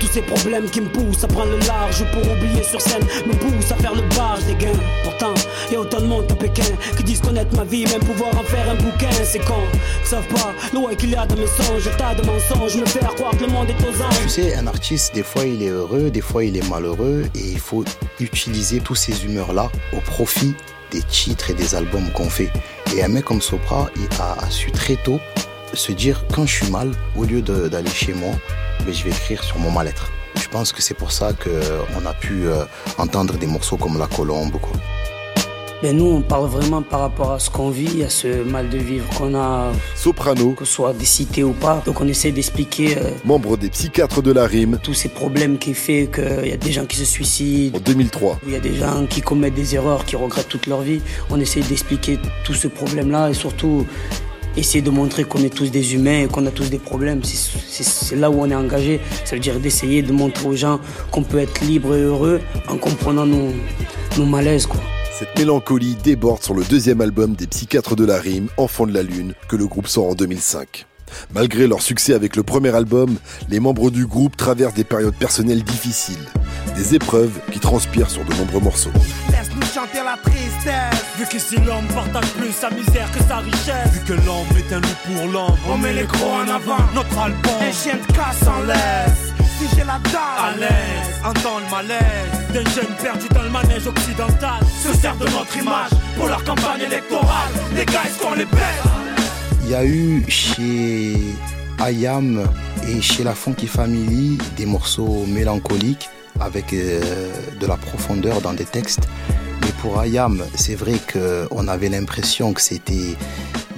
Tous ces problèmes qui me poussent à prendre le large Pour oublier sur scène Me poussent à faire le barge des gains. Pourtant y a autant de monde à Pékin Qui disent connaître ma vie Même pouvoir en faire un bouquin. C'est quand? Savent pas l'eau qu'il y a dans mes Me croire que le monde est Tu sais, un artiste, des fois il est heureux, des fois il est malheureux Et il faut utiliser tous ces humeurs-là au profit des titres et des albums qu'on fait. Et un mec comme Sopra, il a, su très tôt se dire quand je suis mal, au lieu d'aller chez moi, ben, je vais écrire sur mon mal-être. Je pense que c'est pour ça qu'on a pu euh, entendre des morceaux comme La Colombe. Quoi. Nous, on parle vraiment par rapport à ce qu'on vit, à ce mal de vivre qu'on a. Soprano. Que ce soit des cités ou pas. Donc on essaie d'expliquer. Euh, Membre des psychiatres de la rime. Tous ces problèmes qui fait qu'il y a des gens qui se suicident. En 2003. Il y a des gens qui commettent des erreurs, qui regrettent toute leur vie. On essaie d'expliquer tout ce problème-là et surtout essayer de montrer qu'on est tous des humains et qu'on a tous des problèmes. C'est là où on est engagé. Ça veut dire d'essayer de montrer aux gens qu'on peut être libre et heureux en comprenant nos, nos malaises. Quoi. Cette mélancolie déborde sur le deuxième album des Psychiatres de la Rime, Enfants de la Lune, que le groupe sort en 2005. Malgré leur succès avec le premier album, les membres du groupe traversent des périodes personnelles difficiles, des épreuves qui transpirent sur de nombreux morceaux. Laisse-nous chanter la tristesse Vu que si l'homme partage plus sa misère que sa richesse Vu que l'homme est un loup pour l'homme On met les crocs en avant Notre album Un chien de casse en laisse j'ai la dalle. À l'aise, entend le malaise. D'un jeune perdu dans le manège occidental Se sert de notre image pour leur campagne électorale. Les gars, est-ce qu'on les baisse Il y a eu chez Ayam et chez la Funky Family des morceaux mélancoliques avec euh, de la profondeur dans des textes. Mais pour Ayam, c'est vrai qu'on avait l'impression que c'était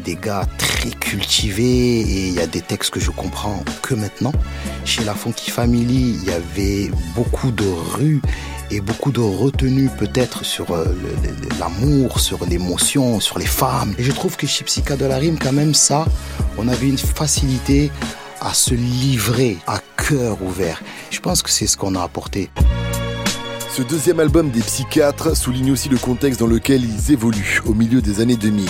des gars très cultivés et il y a des textes que je comprends que maintenant. Chez la Funky Family, il y avait beaucoup de rues et beaucoup de retenue peut-être sur euh, l'amour, sur l'émotion, sur les femmes. Et je trouve que chez Psycha de la Rime, quand même, ça, on avait une facilité à se livrer à cœur ouvert. Je pense que c'est ce qu'on a apporté. Ce deuxième album des psychiatres souligne aussi le contexte dans lequel ils évoluent au milieu des années 2000.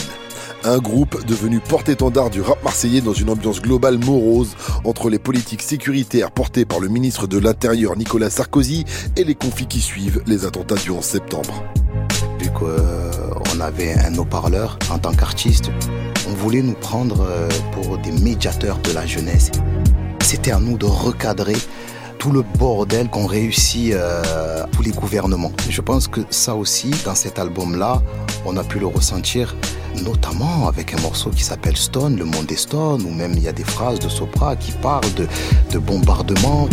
Un groupe devenu porte-étendard du rap marseillais dans une ambiance globale morose entre les politiques sécuritaires portées par le ministre de l'Intérieur Nicolas Sarkozy et les conflits qui suivent les attentats du 11 septembre. Vu qu'on avait un haut-parleur en tant qu'artiste, on voulait nous prendre euh, pour des médiateurs de la jeunesse. C'était à nous de recadrer tout le bordel qu'ont réussi euh, tous les gouvernements. Je pense que ça aussi, dans cet album-là, on a pu le ressentir, notamment avec un morceau qui s'appelle Stone, le monde est Stone, ou même il y a des phrases de Sopra qui parlent de, de bombardement.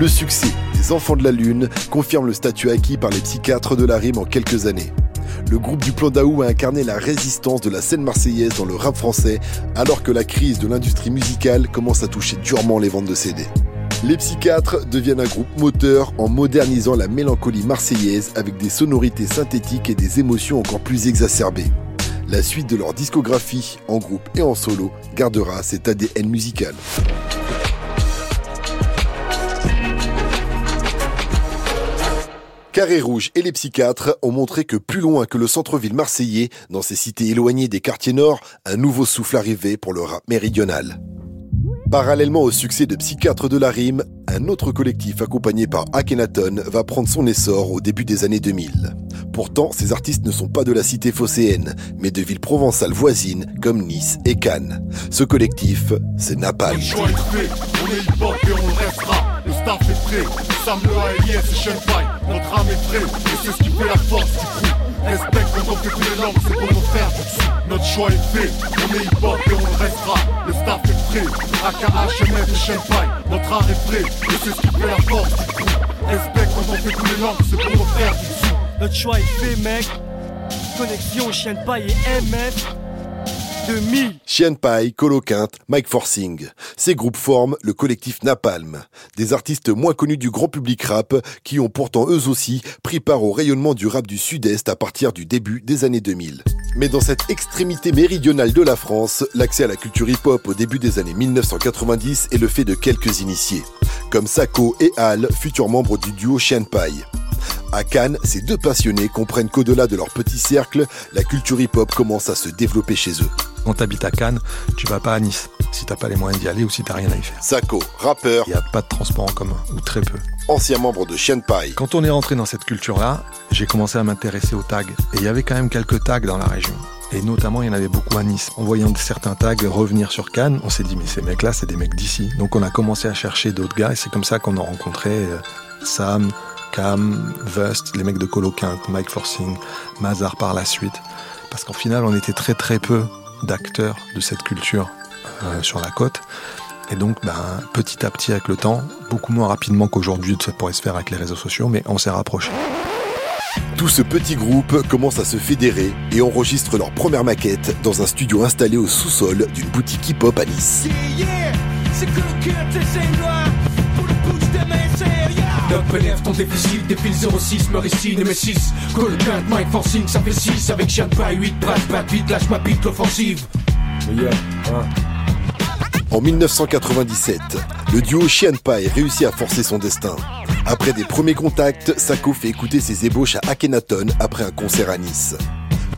Le succès des Enfants de la Lune confirme le statut acquis par les psychiatres de la rime en quelques années. Le groupe du Plan Daou a incarné la résistance de la scène marseillaise dans le rap français, alors que la crise de l'industrie musicale commence à toucher durement les ventes de CD. Les psychiatres deviennent un groupe moteur en modernisant la mélancolie marseillaise avec des sonorités synthétiques et des émotions encore plus exacerbées. La suite de leur discographie, en groupe et en solo, gardera cet ADN musical. Carré Rouge et les psychiatres ont montré que plus loin que le centre-ville marseillais, dans ces cités éloignées des quartiers nord, un nouveau souffle arrivait pour le rap méridional. Parallèlement au succès de Psychiatres de la Rime, un autre collectif accompagné par Akhenaton va prendre son essor au début des années 2000. Pourtant, ces artistes ne sont pas de la cité phocéenne, mais de villes provençales voisines comme Nice et Cannes. Ce collectif, c'est Napalm. On est staff est prêt, Sam le ALIS et Shenpai. Notre âme est prête, et c'est ce qui fait la force du crew. Respecte quand on fait tous les langues, c'est pour nos frères du dessus. Notre choix est fait, on est hip-hop et on restera. Le staff est prêt, AKH, MS et Shenpai. Notre art est prêt, et c'est ce qui fait la force du crew. Respecte quand on fait tous les langues, c'est pour nos frères du dessus. Notre choix est fait, mec. Connexion, chien paille et MF. 2000. Chien Pai, Coloquinte, Mike Forcing. Ces groupes forment le collectif Napalm. Des artistes moins connus du grand public rap qui ont pourtant eux aussi pris part au rayonnement du rap du Sud-Est à partir du début des années 2000. Mais dans cette extrémité méridionale de la France, l'accès à la culture hip-hop au début des années 1990 est le fait de quelques initiés, comme Sako et Al, futurs membres du duo Chien. À Cannes, ces deux passionnés comprennent qu'au-delà de leur petit cercle, la culture hip-hop commence à se développer chez eux. Quand t'habites à Cannes, tu vas pas à Nice si t'as pas les moyens d'y aller ou si t'as rien à y faire. Sako, rappeur, Il n'y a pas de transport en commun, ou très peu. ancien membre de Chien Pai. Quand on est rentré dans cette culture-là, j'ai commencé à m'intéresser aux tags. Et il y avait quand même quelques tags dans la région. Et notamment, il y en avait beaucoup à Nice. En voyant certains tags revenir sur Cannes, on s'est dit, mais ces mecs-là, c'est des mecs d'ici. Donc on a commencé à chercher d'autres gars, et c'est comme ça qu'on a rencontré euh, Sam, Cam, Vust, les mecs de Coloquinte, Mike Forcing, Mazar par la suite. Parce qu'en final, on était très très peu d'acteurs de cette culture euh, sur la côte. Et donc, ben, petit à petit, avec le temps, beaucoup moins rapidement qu'aujourd'hui, ça pourrait se faire avec les réseaux sociaux, mais on s'est rapprochés. Tout ce petit groupe commence à se fédérer et enregistre leur première maquette dans un studio installé au sous-sol d'une boutique hip-hop à Nice. C'est que serres. Note élève ton déficit, défile 06, meurt ici, Nemesis. Call Kurt, Mike Forcing, ça fait 6 avec Chien Pie, 8 bref, bat vite, lâche ma bite, l'offensive. En 1997, le duo Chien Pai réussit à forcer son destin. Après des premiers contacts, Sako fait écouter ses ébauches à Akhenaton après un concert à Nice.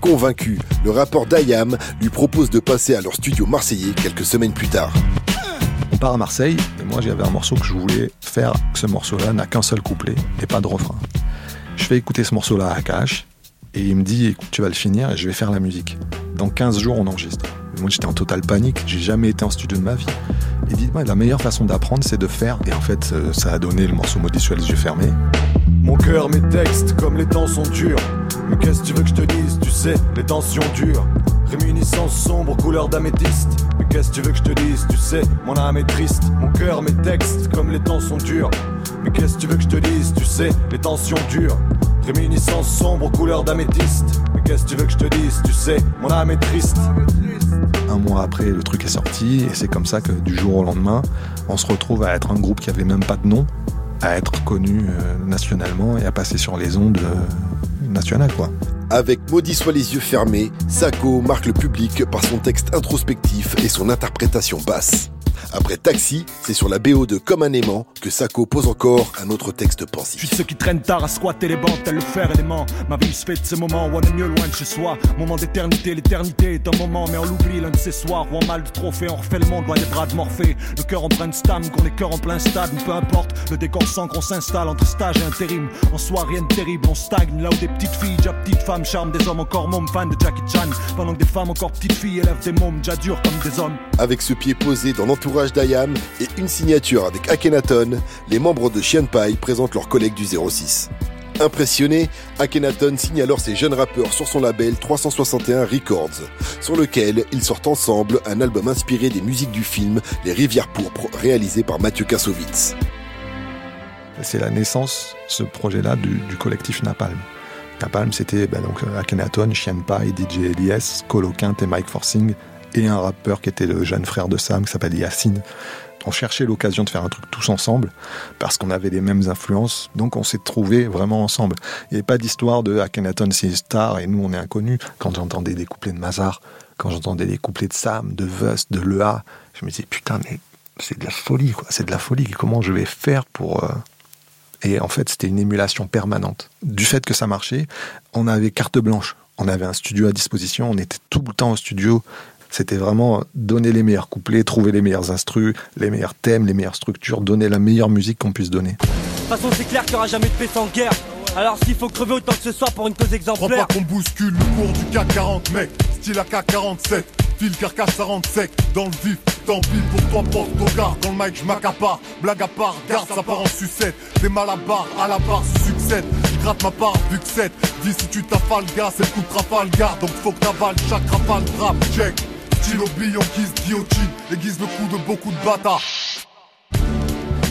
Convaincu, le rappeur Dayam lui propose de passer à leur studio marseillais quelques semaines plus tard. Part à Marseille, et moi j'avais un morceau que je voulais faire, ce morceau-là n'a qu'un seul couplet et pas de refrain. Je fais écouter ce morceau-là à Akash, et il me dit, écoute, tu vas le finir et je vais faire la musique. Dans 15 jours, on enregistre. Moi j'étais en totale panique, j'ai jamais été en studio de ma vie. Et dites-moi, la meilleure façon d'apprendre, c'est de faire. Et en fait, euh, ça a donné le morceau maudit sur les yeux fermés. Mon cœur, mes textes, comme les temps sont durs. Mais qu'est-ce que tu veux que je te dise? Tu sais, les tensions durent. Réminiscence sombre, couleur d'améthyste. Mais qu'est-ce que tu veux que je te dise? Tu sais, mon âme est triste. Mon cœur, mes textes, comme les temps sont durs. Mais qu'est-ce que tu veux que je te dise? Tu sais, les tensions durent. Réminiscence sombre, couleur d'améthyste. Mais qu'est-ce que tu veux que je te dise? Tu sais, mon âme est triste. Un mois après, le truc est sorti, et c'est comme ça que du jour au lendemain, on se retrouve à être un groupe qui avait même pas de nom, à être connu euh, nationalement et à passer sur les ondes euh, nationales, quoi. Avec Maudit soit les yeux fermés, Sako marque le public par son texte introspectif et son interprétation basse. Après Taxi, c'est sur la BO de Comme un aimant que Sako pose encore un autre texte pensif. Je suis ceux qui traînent tard à squatter les bancs, tel le fer élément. Ma vie se fait de ce moment où on est mieux loin de chez soi. Moment d'éternité, l'éternité est un moment, mais on l'oublie l'un de ces soirs où en mal de trophée, on refait le monde loin des bras de Morphée. Le cœur en brainstorm, qu'on les cœurs en plein stade, peu importe. Le décor sans qu'on s'installe entre stage et intérim. En soi, rien de terrible, on stagne là où des petites filles, déjà petites femmes, charment des hommes encore mômes, fans de Jackie Chan. Pendant que des femmes encore petites filles élèvent des mômes, déjà durs comme des hommes. Avec ce pied posé dans l'entourage d'Ayam et une signature avec Akhenaton, les membres de Chien Pai présentent leurs collègues du 06. Impressionné, Akhenaton signe alors ses jeunes rappeurs sur son label 361 Records, sur lequel ils sortent ensemble un album inspiré des musiques du film Les Rivières Pourpres, réalisé par Mathieu Kassovitz. C'est la naissance, ce projet-là, du, collectif Napalm. Napalm, c'était bah, donc Akhenaton, Chien DJ Elias, Colo et Mike Forcing, et un rappeur qui était le jeune frère de Sam, qui s'appelle Yacine. On cherchait l'occasion de faire un truc tous ensemble, parce qu'on avait les mêmes influences, donc on s'est trouvés vraiment ensemble. Il n'y avait pas d'histoire de Akhenaton c'est une star et nous on est inconnus. Quand j'entendais des couplets de Mazar, quand j'entendais les couplets de Sam, de Vust, de Lea, je me disais putain mais c'est de la folie quoi, c'est de la folie, comment je vais faire pour... Euh... Et en fait c'était une émulation permanente. Du fait que ça marchait, on avait carte blanche, on avait un studio à disposition, on était tout le temps au studio, c'était vraiment donner les meilleurs couplets, trouver les meilleurs instrus, les meilleurs thèmes, les meilleures structures, donner la meilleure musique qu'on puisse donner. De toute façon, c'est clair qu'il n'y aura jamais de paix sans guerre. Alors s'il faut crever autant que ce soit pour une cause exemplaire. Crois pas qu'on bouscule le cours du CAC 40, mec. Style AK-47, fil carcasse 40 sec, dans le vif. Tant pis pour toi, porte au gars. Dans le mic, je m'accapare. Blague à part, garde, ça part en sucette. Des mal à barre, à la barre, succède. Je gratte ma part, vu que 7. Dis si tu t'affales, gars, c'est le coup de Trafalgar. Donc faut que t'avales chaque rafale, rap, check.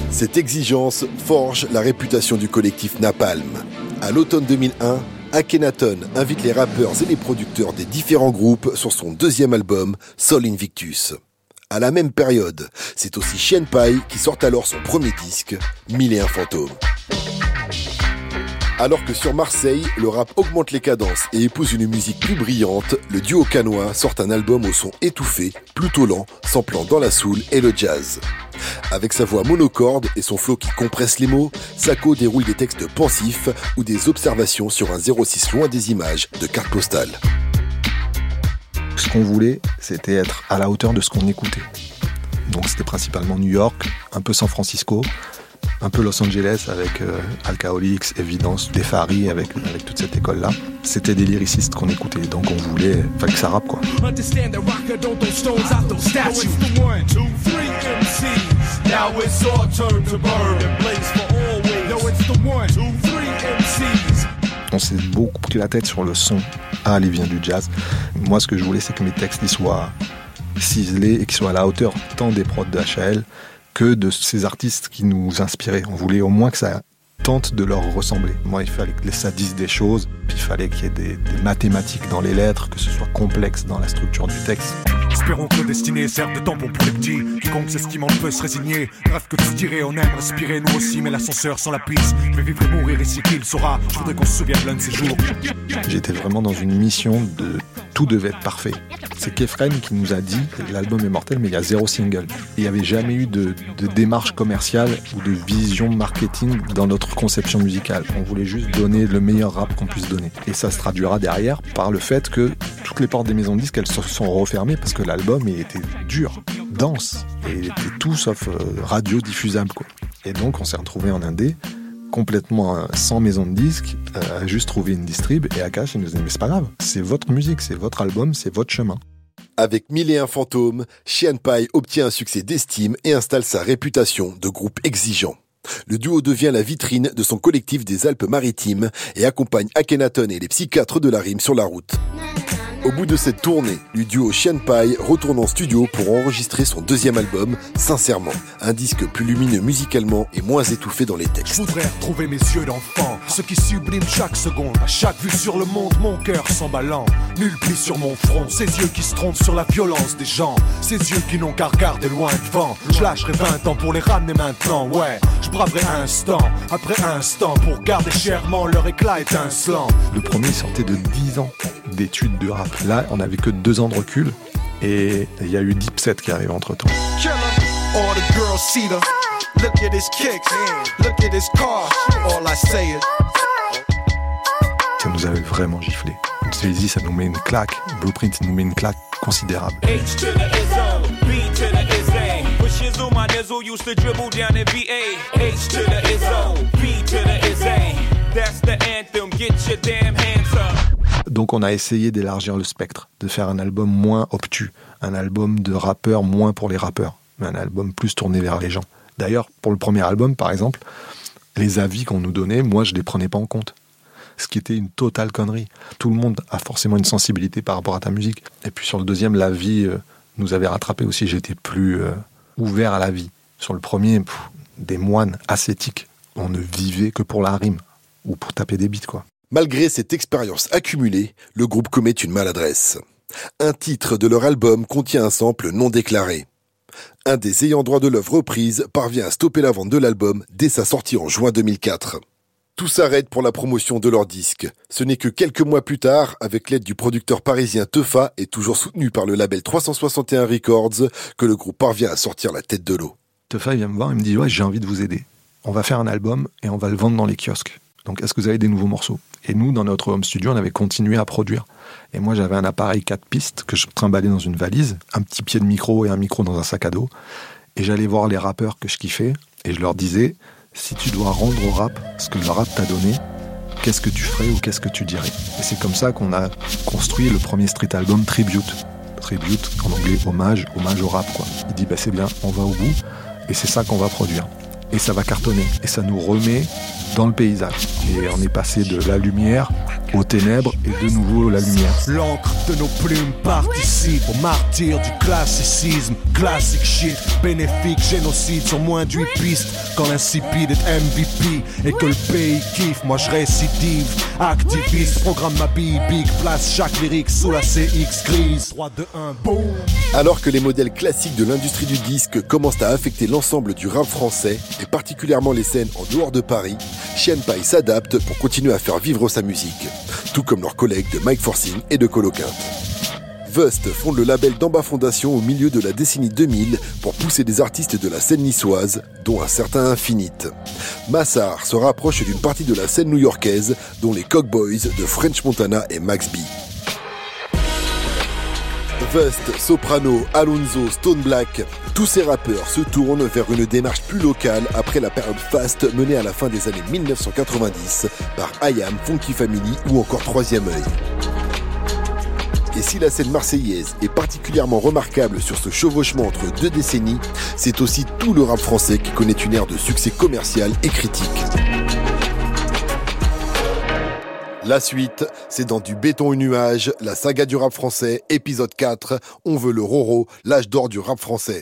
Cette exigence forge la réputation du collectif Napalm. À l'automne 2001, Akhenaton invite les rappeurs et les producteurs des différents groupes sur son deuxième album, Sol Invictus. À la même période, c'est aussi Chien Pai qui sort alors son premier disque, Mille et un fantômes. Alors que sur Marseille, le rap augmente les cadences et épouse une musique plus brillante, le duo canois sort un album au son étouffé, plutôt lent, samplant dans la soul et le jazz. Avec sa voix monocorde et son flow qui compresse les mots, Sako déroule des textes pensifs ou des observations sur un 06 loin des images de carte postale. Ce qu'on voulait, c'était être à la hauteur de ce qu'on écoutait. Donc c'était principalement New York, un peu San Francisco, un peu Los Angeles avec euh, Alcoholics, Evidence, Defari, avec, avec toute cette école-là. C'était des lyricistes qu'on écoutait, donc on voulait que ça rappe quoi. Understand that rocker don't throw stones out those statues. One, two, three MCs. Now it's our turn to burn and blaze for always. Yo, it's the one, two, three MCs. On s'est beaucoup pris la tête sur le son. Ah, il vient du jazz. Moi, ce que je voulais, c'est que mes textes ils soient ciselés et qu'ils soient à la hauteur tant des prods de HL que de ces artistes qui nous inspiraient. On voulait au moins que ça tente de leur ressembler. Moi, il fallait que ça dise des choses, puis il fallait qu'il y ait des, des, mathématiques dans les lettres, que ce soit complexe dans la structure du texte. Que le destiné de pour les petits. Se résigner. Que tu on aime respirer nous aussi, mais l'ascenseur sans la. Je vais vivre et mourir ici qu'il saura. Je voudrais qu'on se souvienne de ces jours. J'étais vraiment dans une mission de tout devait être parfait. C'est Kefren qui nous a dit l'album est mortel, mais il y a zéro single. Il n'y avait jamais eu de, démarche commerciale ou de vision marketing dans notre conception musicale. On voulait juste donner le meilleur rap qu'on puisse donner. Et ça se traduira derrière par le fait que toutes les portes des maisons de disques, elles se sont refermées parce que l'album il était dur, dense, et il était tout sauf euh, radio diffusable. Quoi. Et donc on s'est retrouvé en indé complètement sans maison de disque, euh, juste trouver une distrib et Akash il nous dit mais c'est pas grave, c'est votre musique, c'est votre album, c'est votre chemin. Avec Mille et un fantômes, Chien Pai obtient un succès d'estime et installe sa réputation de groupe exigeant. Le duo devient la vitrine de son collectif des Alpes-Maritimes et accompagne Akhenaton et les psychiatres de la rime sur la route. Au bout de cette tournée, le duo Chien Pai retourne en studio pour enregistrer son deuxième album, Sincèrement. Un disque plus lumineux musicalement et moins étouffé dans les textes. Je voudrais retrouver mes yeux d'enfant, ceux qui subliment chaque seconde. À chaque vue sur le monde, mon cœur s'emballant. Nul pli sur mon front, ces yeux qui se trompent sur la violence des gens. Ces yeux qui n'ont qu'à regarder loin devant. Je lâcherai 20 ans pour les ramener maintenant, ouais. Je braverai instant après instant pour garder chèrement leur éclat étincelant. Le premier sortait de 10 ans d'études de rap. Là, on n'avait que deux ans de recul et il y a eu Deep Set qui arrive entre temps. Ça nous avait vraiment giflé. Jay-Z, ça nous met une claque. Blueprint, ça nous met une claque considérable. H to the Izzo, B to the Izzy. But Shizzle, my nizzle used to dribble down in VA. H to the Izzo, B to the Izzy. That's the anthem, get your damn hands up. Donc on a essayé d'élargir le spectre, de faire un album moins obtus, un album de rappeurs moins pour les rappeurs, mais un album plus tourné vers les gens. D'ailleurs, pour le premier album, par exemple, les avis qu'on nous donnait, moi je les prenais pas en compte. Ce qui était une totale connerie. Tout le monde a forcément une sensibilité par rapport à ta musique. Et puis sur le deuxième, la vie euh, nous avait rattrapé aussi. J'étais plus euh, ouvert à la vie. Sur le premier, des moines ascétiques. On ne vivait que pour la rime ou pour taper des beats, quoi. Malgré cette expérience accumulée, le groupe commet une maladresse. Un titre de leur album contient un sample non déclaré. Un des ayants droit de l'œuvre reprise parvient à stopper la vente de l'album dès sa sortie en juin 2004. Tout s'arrête pour la promotion de leur disque. Ce n'est que quelques mois plus tard, avec l'aide du producteur parisien Teufa et toujours soutenu par le label 361 Records, que le groupe parvient à sortir la tête de l'eau. Teufa, vient me voir, il me dit Ouais, j'ai envie de vous aider. On va faire un album et on va le vendre dans les kiosques. Donc, est-ce que vous avez des nouveaux morceaux? Et nous, dans notre home studio, on avait continué à produire. Et moi, j'avais un appareil 4 pistes que je trimballais dans une valise, un petit pied de micro et un micro dans un sac à dos. Et j'allais voir les rappeurs que je kiffais et je leur disais si tu dois rendre au rap ce que le rap t'a donné, qu'est-ce que tu ferais ou qu'est-ce que tu dirais? Et c'est comme ça qu'on a construit le premier street album Tribute. Tribute, en anglais, hommage, hommage au rap, quoi. Il dit, bah c'est bien, on va au bout, et c'est ça qu'on va produire. Et ça va cartonner, et ça nous remet dans le paysage. Et on est passé de la lumière aux ténèbres, et de nouveau la lumière. L'encre de nos plumes participe au martyr du classicisme. Classic shit, bénéfique, génocide sur moins de 8 pistes. Quand l'insipide est MVP et que le pays kiffe, moi je récidive. Activiste, programme ma bille, big place chaque lyrique sous la CX grise. 3, 2, 1, boom. Alors que les modèles classiques de l'industrie du disque commencent à affecter l'ensemble du rap français, et particulièrement les scènes en dehors de Paris, Chien Pai s'adapte pour continuer à faire vivre sa musique, tout comme leurs collègues de Mike Forcing et de Coloquinte. Vust fonde le label Damba Fondation au milieu de la décennie 2000 pour pousser des artistes de la scène niçoise, dont un certain Infinite. Massar se rapproche d'une partie de la scène new-yorkaise, dont les Cowboys de French Montana et Max B. Vust, Soprano, Alonso, Stone Black, tous ces rappeurs se tournent vers une démarche plus locale après la période fast menée à la fin des années 1990 par IAM, Funky Family ou encore Troisième œil. Et si la scène marseillaise est particulièrement remarquable sur ce chevauchement entre deux décennies, c'est aussi tout le rap français qui connaît une ère de succès commercial et critique. La suite, c'est dans du béton et nuage, la saga du rap français, épisode 4, on veut le Roro, l'âge d'or du rap français.